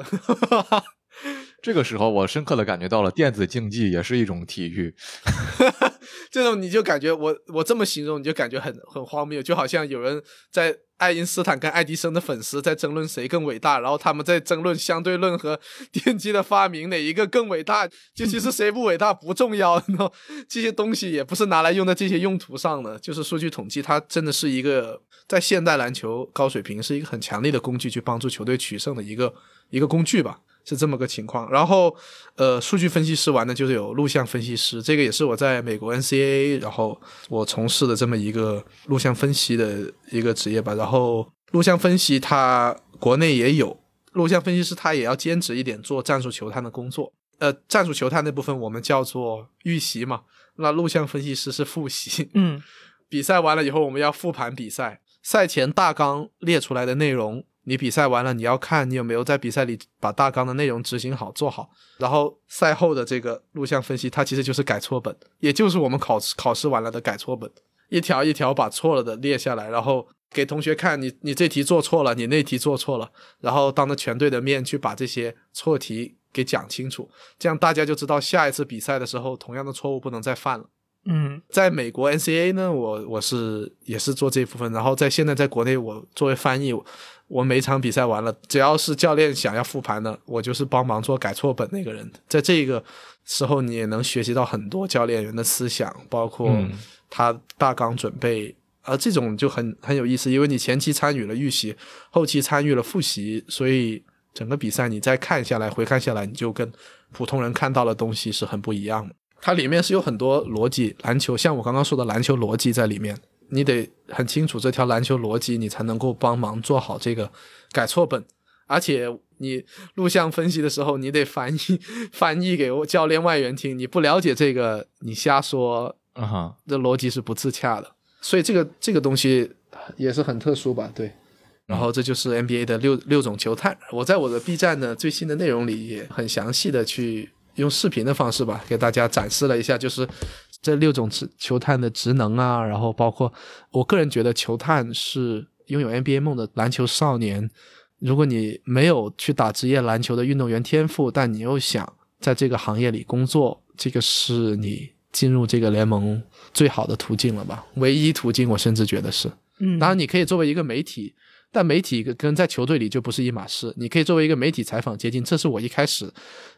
这个时候我深刻的感觉到了电子竞技也是一种体育。这种你就感觉我我这么形容，你就感觉很很荒谬，就好像有人在爱因斯坦跟爱迪生的粉丝在争论谁更伟大，然后他们在争论相对论和 电机的发明哪一个更伟大，就其实谁不伟大不重要，这些东西也不是拿来用在这些用途上的，就是数据统计，它真的是一个在现代篮球高水平是一个很强力的工具，去帮助球队取胜的一个一个工具吧。是这么个情况，然后，呃，数据分析师完呢，就是有录像分析师，这个也是我在美国 NCAA，然后我从事的这么一个录像分析的一个职业吧。然后，录像分析它国内也有录像分析师，他也要兼职一点做战术球探的工作。呃，战术球探那部分我们叫做预习嘛，那录像分析师是复习。嗯 比赛完了以后，我们要复盘比赛，赛前大纲列出来的内容，你比赛完了你要看你有没有在比赛里把大纲的内容执行好做好。然后赛后的这个录像分析，它其实就是改错本，也就是我们考试考试完了的改错本，一条一条把错了的列下来，然后给同学看你你这题做错了，你那题做错了，然后当着全队的面去把这些错题给讲清楚，这样大家就知道下一次比赛的时候同样的错误不能再犯了。嗯在美国 NCAA 呢，我我是也是做这部分，然后在现在在国内，我作为翻译，我我每场比赛完了，只要是教练想要复盘的，我就是帮忙做改错本那个人。在这个时候，你也能学习到很多教练员的思想，包括嗯他大纲准备，而这种就很很有意思，因为你前期参与了预习，后期参与了复习，所以整个比赛你再看下来，回看下来，你就跟普通人看到的东西是很不一样的。它里面是有很多逻辑，篮球像我刚刚说的篮球逻辑在里面，你得很清楚这条篮球逻辑，你才能够帮忙做好这个改错本。而且你录像分析的时候，你得翻译翻译给我教练外援听，你不了解这个，你瞎说，啊哈，这逻辑是不自洽的。所以这个这个东西也是很特殊吧？对。然后这就是 NBA 的六六种球探。我在我的 B 站的最新的内容里也很详细的去用视频的方式吧，给大家展示了一下，就是这六种职球探的职能啊，然后包括我个人觉得球探是拥有 NBA 梦的篮球少年。如果你没有去打职业篮球的运动员天赋，但你又想在这个行业里工作，这个是你进入这个联盟最好的途径了吧？唯一途径，我甚至觉得是。嗯，当然，你可以作为一个媒体但媒体跟在球队里就不是一码事。你可以作为一个媒体采访接近，这是我一开始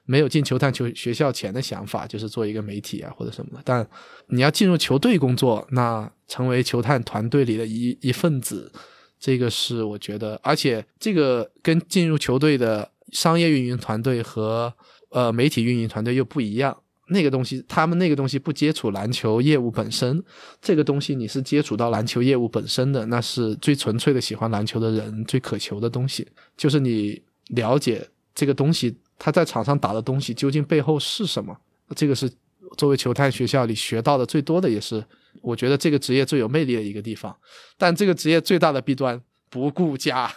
没有进球探球学校前的想法，就是做一个媒体啊或者什么的。但你要进入球队工作，那成为球探团队里的一一份子，这个是我觉得，而且这个跟进入球队的商业运营团队和呃媒体运营团队又不一样。那个东西，他们那个东西不接触篮球业务本身，这个东西你是接触到篮球业务本身的，那是最纯粹的喜欢篮球的人最渴求的东西，就是你了解这个东西，他在场上打的东西究竟背后是什么，这个是作为球探学校里学到的最多的，也是我觉得这个职业最有魅力的一个地方。但这个职业最大的弊端。不顾家，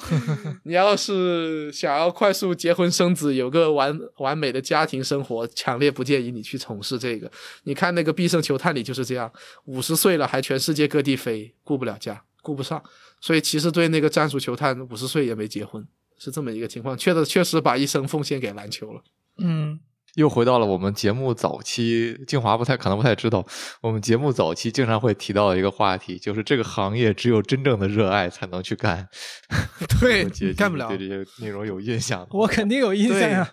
你要是想要快速结婚生子，有个完完美的家庭生活，强烈不建议你去从事这个。你看那个必胜球探里就是这样，五十岁了还全世界各地飞，顾不了家，顾不上。所以其实对那个战术球探，五十岁也没结婚，是这么一个情况，确实确实把一生奉献给篮球了。嗯。又回到了我们节目早期，静华不太可能不太知道，我们节目早期经常会提到一个话题，就是这个行业只有真正的热爱才能去干。对，干不了。对这些内容有印象？我肯定有印象呀，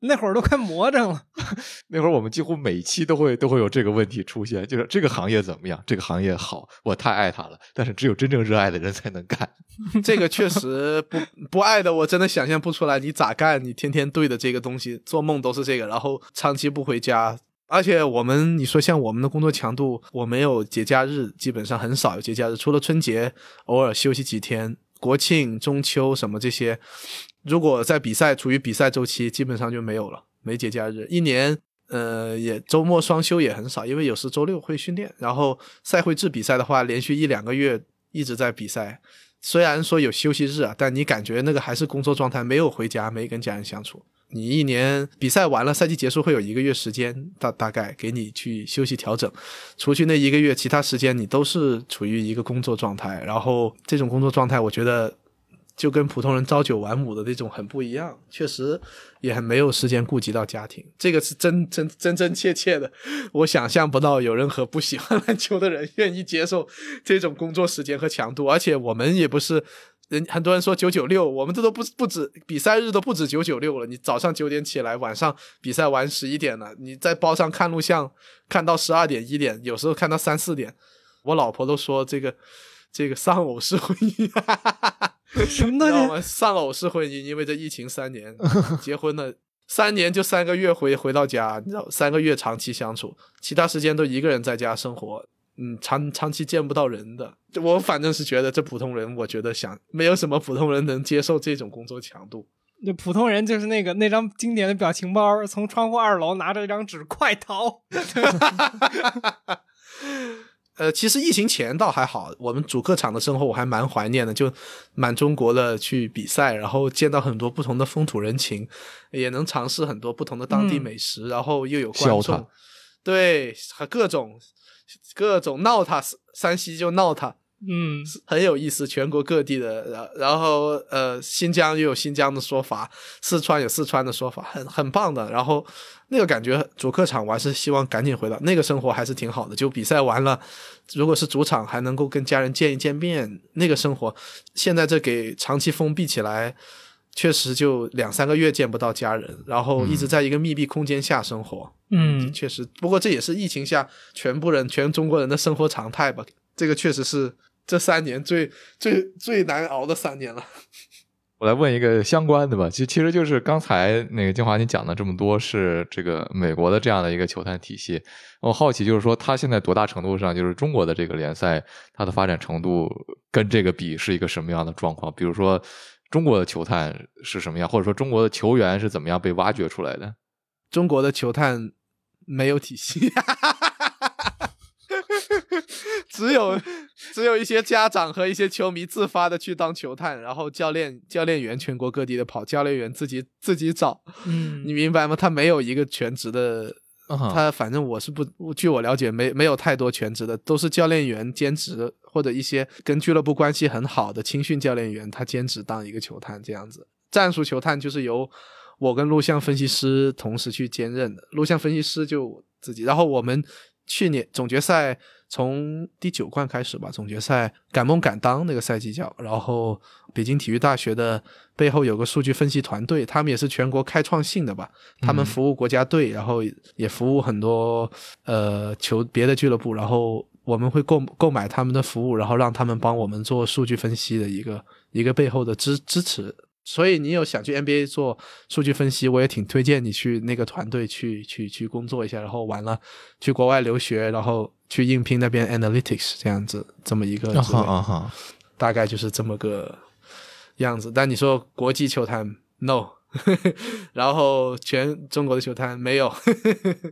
那会儿都快魔怔了。那会儿我们几乎每期都会都会有这个问题出现，就是这个行业怎么样？这个行业好，我太爱它了，但是只有真正热爱的人才能干。这个确实不不爱的，我真的想象不出来你咋干？你天天对着这个东西做梦都是。这个，然后长期不回家，而且我们你说像我们的工作强度，我没有节假日，基本上很少有节假日，除了春节偶尔休息几天，国庆、中秋什么这些，如果在比赛处于比赛周期，基本上就没有了，没节假日。一年，呃，也周末双休也很少，因为有时周六会训练，然后赛会制比赛的话，连续一两个月一直在比赛，虽然说有休息日啊，但你感觉那个还是工作状态，没有回家，没跟家人相处。你一年比赛完了，赛季结束会有一个月时间，大大概给你去休息调整。除去那一个月，其他时间你都是处于一个工作状态。然后这种工作状态，我觉得就跟普通人朝九晚五的那种很不一样，确实也很没有时间顾及到家庭。这个是真真真真切切的，我想象不到有任何不喜欢篮球的人愿意接受这种工作时间和强度。而且我们也不是。人很多人说九九六，我们这都不不止比赛日都不止九九六了。你早上九点起来，晚上比赛完十一点了，你在包上看录像，看到十二点一点，有时候看到三四点。我老婆都说这个这个丧偶式婚姻，什么东西？丧偶式婚姻，因为这疫情三年，结婚了三年就三个月回回到家，你知道三个月长期相处，其他时间都一个人在家生活。嗯，长长期见不到人的，我反正是觉得这普通人，我觉得想没有什么普通人能接受这种工作强度。那普通人就是那个那张经典的表情包，从窗户二楼拿着一张纸，快逃！呃，其实疫情前倒还好，我们主客场的生活我还蛮怀念的，就满中国的去比赛，然后见到很多不同的风土人情，也能尝试很多不同的当地美食，然后又有观众，对，和各种。各种闹他，山西就闹他，嗯，很有意思。全国各地的，然然后呃，新疆又有新疆的说法，四川有四川的说法，很很棒的。然后那个感觉，主客场我还是希望赶紧回到那个生活，还是挺好的。就比赛完了，如果是主场，还能够跟家人见一见面，那个生活，现在这给长期封闭起来。确实就两三个月见不到家人，然后一直在一个密闭空间下生活。嗯，确实，不过这也是疫情下全部人、全中国人的生活常态吧。这个确实是这三年最 最最难熬的三年了。我来问一个相关的吧，其其实就是刚才那个金华你讲的这么多是这个美国的这样的一个球探体系。我好奇就是说，他现在多大程度上就是中国的这个联赛，它的发展程度跟这个比是一个什么样的状况？比如说。中国的球探是什么样，或者说中国的球员是怎么样被挖掘出来的？中国的球探没有体系，只有只有一些家长和一些球迷自发的去当球探，然后教练教练员全国各地的跑，教练员自己自己找。嗯，你明白吗？他没有一个全职的。他反正我是不，据我了解，没没有太多全职的，都是教练员兼职或者一些跟俱乐部关系很好的青训教练员，他兼职当一个球探这样子。战术球探就是由我跟录像分析师同时去兼任的，录像分析师就自己。然后我们去年总决赛从第九冠开始吧，总决赛敢梦敢当那个赛季叫，然后北京体育大学的背后有个数据分析团队，他们也是全国开创性的吧，他们服务国家队，然后也服务很多呃球别的俱乐部，然后我们会购购买他们的服务，然后让他们帮我们做数据分析的一个一个背后的支支持。所以你有想去 NBA 做数据分析，我也挺推荐你去那个团队去去去工作一下，然后完了去国外留学，然后去应聘那边 analytics 这样子这么一个职位，啊哈，大概就是这么个样子。但你说国际球坛 no，然后全中国的球坛没有，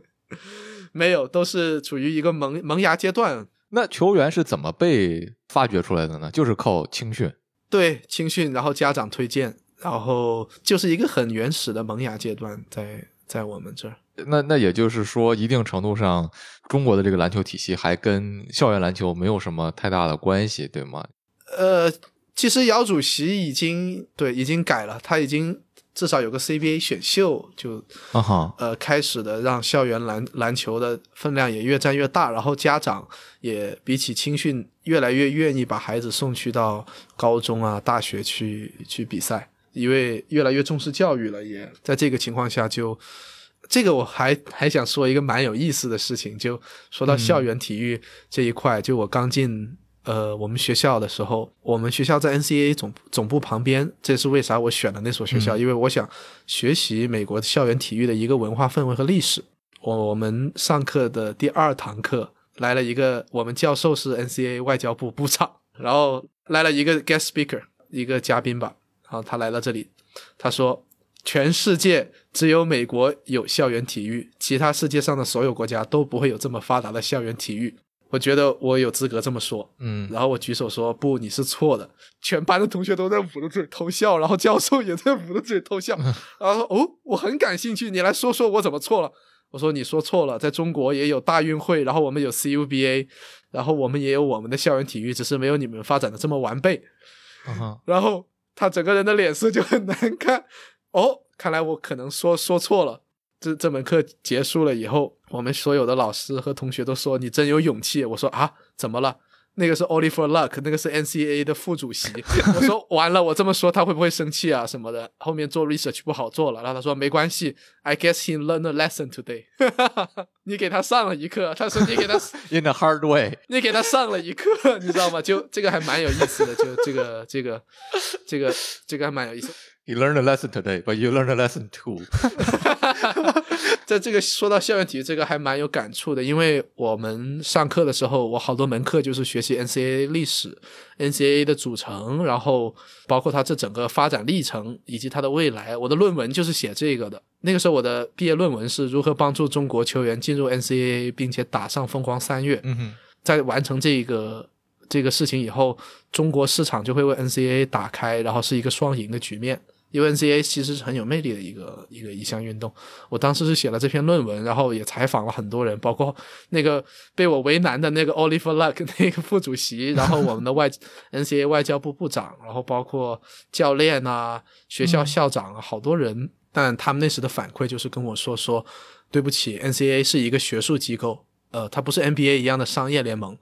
没有，都是处于一个萌萌芽阶段。那球员是怎么被发掘出来的呢？就是靠青训。对青训，然后家长推荐，然后就是一个很原始的萌芽阶段，在在我们这儿。那那也就是说，一定程度上，中国的这个篮球体系还跟校园篮球没有什么太大的关系，对吗？呃，其实姚主席已经对已经改了，他已经至少有个 CBA 选秀，就啊哈，呃开始的让校园篮篮球的分量也越占越大，然后家长也比起青训越来越愿意把孩子送去到高中啊、大学去去比赛，因为越来越重视教育了，也在这个情况下就。这个我还还想说一个蛮有意思的事情，就说到校园体育这一块，就我刚进呃我们学校的时候，我们学校在 NCAA 总总部旁边，这是为啥我选了那所学校，因为我想学习美国校园体育的一个文化氛围和历史。我我们上课的第二堂课来了一个，我们教授是 NCAA 外交部部长，然后来了一个 guest speaker 一个嘉宾吧，然后他来到这里，他说。全世界只有美国有校园体育，其他世界上的所有国家都不会有这么发达的校园体育。我觉得我有资格这么说，嗯，然后我举手说不，你是错的。全班的同学都在捂着嘴偷笑，然后教授也在捂着嘴偷笑。然后说哦，我很感兴趣，你来说说我怎么错了。我说你说错了，在中国也有大运会，然后我们有 CUBA，然后我们也有我们的校园体育，只是没有你们发展的这么完备。然后他整个人的脸色就很难看。哦，看来我可能说说错了。这这门课结束了以后，我们所有的老师和同学都说你真有勇气。我说啊，怎么了？那个是 Oliver Luck，那个是 NCAA 的副主席。我说完了，我这么说他会不会生气啊什么的？后面做 research 不好做了。然后他说没关系，I guess he learned a lesson today。你给他上了一课。他说你给他 in a hard way，你给他上了一课，你知道吗？就这个还蛮有意思的，就这个这个这个这个还蛮有意思。You learned a lesson today, but you learned a lesson too。在这个说到校园体育，这个还蛮有感触的，因为我们上课的时候，我好多门课就是学习 NCAA 历史、NCAA 的组成，然后包括它这整个发展历程以及它的未来。我的论文就是写这个的。那个时候我的毕业论文是如何帮助中国球员进入 NCAA，并且打上疯狂三月。嗯哼，在完成这个这个事情以后，中国市场就会为 NCAA 打开，然后是一个双赢的局面。因为 NCAA 其实是很有魅力的一个一个一项运动。我当时是写了这篇论文，然后也采访了很多人，包括那个被我为难的那个 Oliver Luck 那个副主席，然后我们的外 NCAA 外交部部长，然后包括教练啊、学校校长啊，好多人。但他们那时的反馈就是跟我说说，对不起，NCAA 是一个学术机构，呃，它不是 NBA 一样的商业联盟，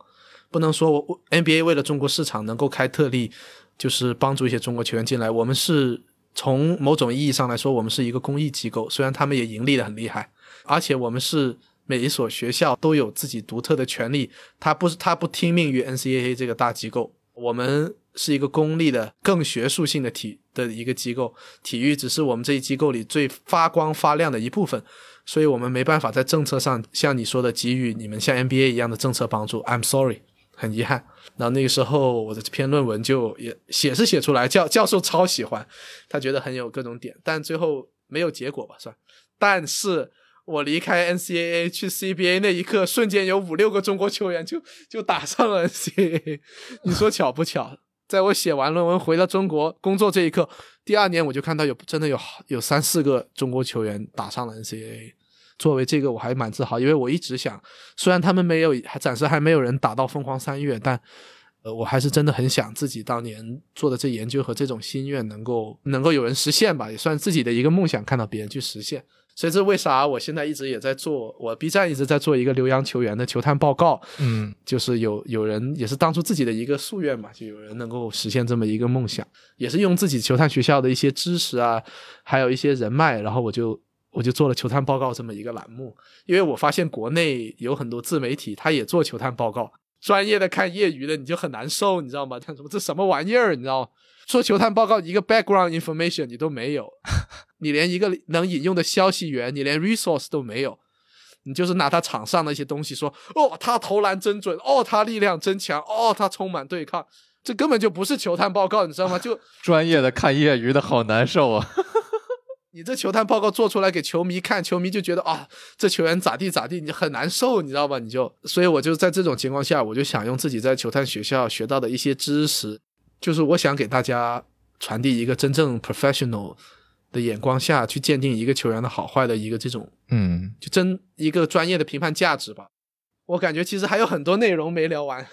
不能说我 NBA 为了中国市场能够开特例，就是帮助一些中国球员进来，我们是。从某种意义上来说，我们是一个公益机构，虽然他们也盈利的很厉害，而且我们是每一所学校都有自己独特的权利，他不是他不听命于 NCAA 这个大机构，我们是一个公立的、更学术性的体的一个机构，体育只是我们这一机构里最发光发亮的一部分，所以我们没办法在政策上像你说的给予你们像 NBA 一样的政策帮助。I'm sorry。很遗憾，然后那个时候我的这篇论文就也写是写出来，教教授超喜欢，他觉得很有各种点，但最后没有结果吧，算。但是我离开 NCAA 去 CBA 那一刻，瞬间有五六个中国球员就就打上了 NCAA，你说巧不巧？在我写完论文回到中国工作这一刻，第二年我就看到有真的有有三四个中国球员打上了 NCAA。作为这个我还蛮自豪，因为我一直想，虽然他们没有，还暂时还没有人打到疯狂三月，但，呃，我还是真的很想自己当年做的这研究和这种心愿能够能够有人实现吧，也算自己的一个梦想，看到别人去实现。所以这为啥我现在一直也在做，我 B 站一直在做一个留洋球员的球探报告，嗯，就是有有人也是当初自己的一个夙愿嘛，就有人能够实现这么一个梦想，也是用自己球探学校的一些知识啊，还有一些人脉，然后我就我就做了球探报告这么一个栏目，因为我发现国内有很多自媒体，他也做球探报告，专业的看业余的你就很难受，你知道吗？他什么这什么玩意儿，你知道吗？说球探报告一个 background information 你都没有，你连一个能引用的消息源，你连 resource 都没有，你就是拿他场上的一些东西说，哦，他投篮真准，哦，他力量真强，哦，他充满对抗，这根本就不是球探报告，你知道吗？就 专业的看业余的好难受啊。你这球探报告做出来给球迷看，球迷就觉得啊，这球员咋地咋地，你很难受，你知道吧？你就，所以我就在这种情况下，我就想用自己在球探学校学到的一些知识。就是我想给大家传递一个真正 professional 的眼光下去鉴定一个球员的好坏的一个这种，嗯，就真一个专业的评判价值吧。我感觉其实还有很多内容没聊完，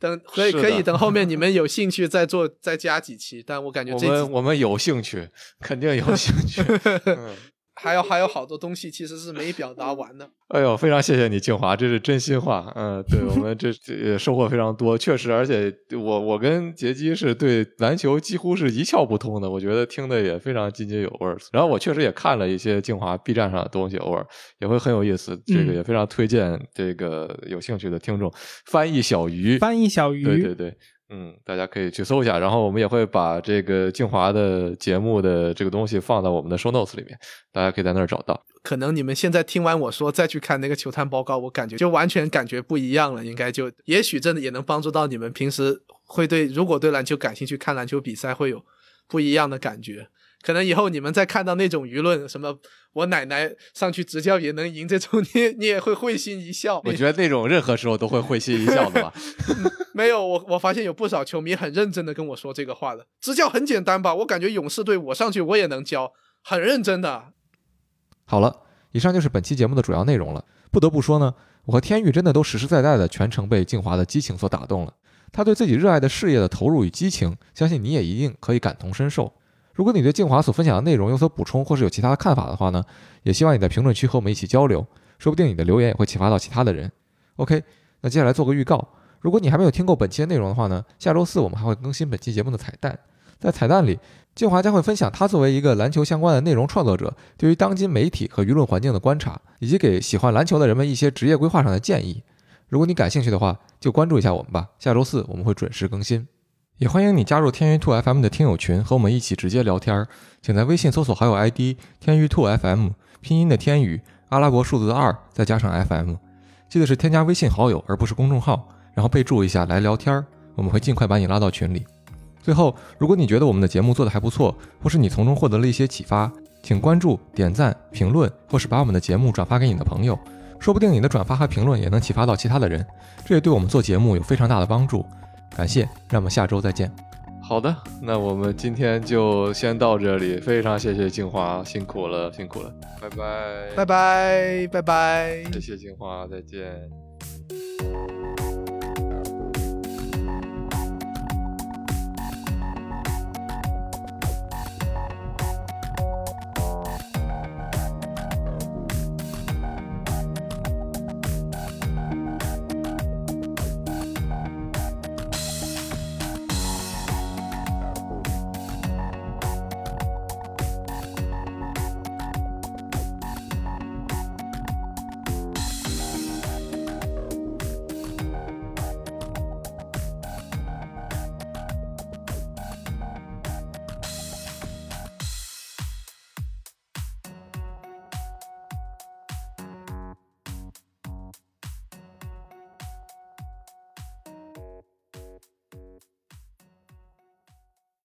等可以可以等后面你们 有兴趣再做再加几期，但我感觉我这我们我们有兴趣，肯定有兴趣。嗯还有还有好多东西其实是没表达完的。哎呦，非常谢谢你，静华，这是真心话。嗯，对我们这这也收获非常多，确实，而且我我跟杰基是对篮球几乎是一窍不通的，我觉得听的也非常津津有味儿。然后我确实也看了一些静华 B 站上的东西，偶尔也会很有意思。这个嗯也非常推荐这个有兴趣的听众翻译小鱼，翻译小鱼，对对对，嗯，大家可以去搜一下，然后我们也会把这个静华的节目的这个东西放到我们的 show notes 里面，大家可以在那儿找到。可能你们现在听完我说再去看那个球探报告，我感觉就完全感觉不一样了。应该就也许真的也能帮助到你们平时会对如果对篮球感兴趣，看篮球比赛会有不一样的感觉。可能以后你们再看到那种舆论，什么我奶奶上去执教也能赢这种，你你也会会心一笑。我觉得那种任何时候都会会心一笑的吧。没有，我我发现有不少球迷很认真的跟我说这个话的。执教很简单吧？我感觉勇士队我上去我也能教，很认真的。好了，以上就是本期节目的主要内容了。不得不说呢，我和天宇真的都实实在在的全程被静华的激情所打动了。他对自己热爱的事业的投入与激情，相信你也一定可以感同身受。如果你对静华所分享的内容有所补充，或是有其他的看法的话呢，也希望你在评论区和我们一起交流，说不定你的留言也会启发到其他的人。OK，那接下来做个预告，如果你还没有听够本期的内容的话呢，下周四我们还会更新本期节目的彩蛋，在彩蛋里，静华将会分享他作为一个篮球相关的内容创作者，对于当今媒体和舆论环境的观察，以及给喜欢篮球的人们一些职业规划上的建议。如果你感兴趣的话，就关注一下我们吧。下周四我们会准时更新，也欢迎你加入天娱兔 FM 的听友群，和我们一起直接聊天儿。请在微信搜索好友 ID 天娱兔 FM，拼音的天宇，阿拉伯数字的二，再加上 FM。记得是添加微信好友，而不是公众号，然后备注一下来聊天儿，我们会尽快把你拉到群里。最后，如果你觉得我们的节目做得还不错，或是你从中获得了一些启发，请关注、点赞、评论，或是把我们的节目转发给你的朋友，说不定你的转发和评论也能启发到其他的人，这也对我们做节目有非常大的帮助。感谢让我们下周再见。好的那我们今天就先到这里非常谢谢静花辛苦了辛苦了。拜拜。拜拜拜拜。谢谢静花再见。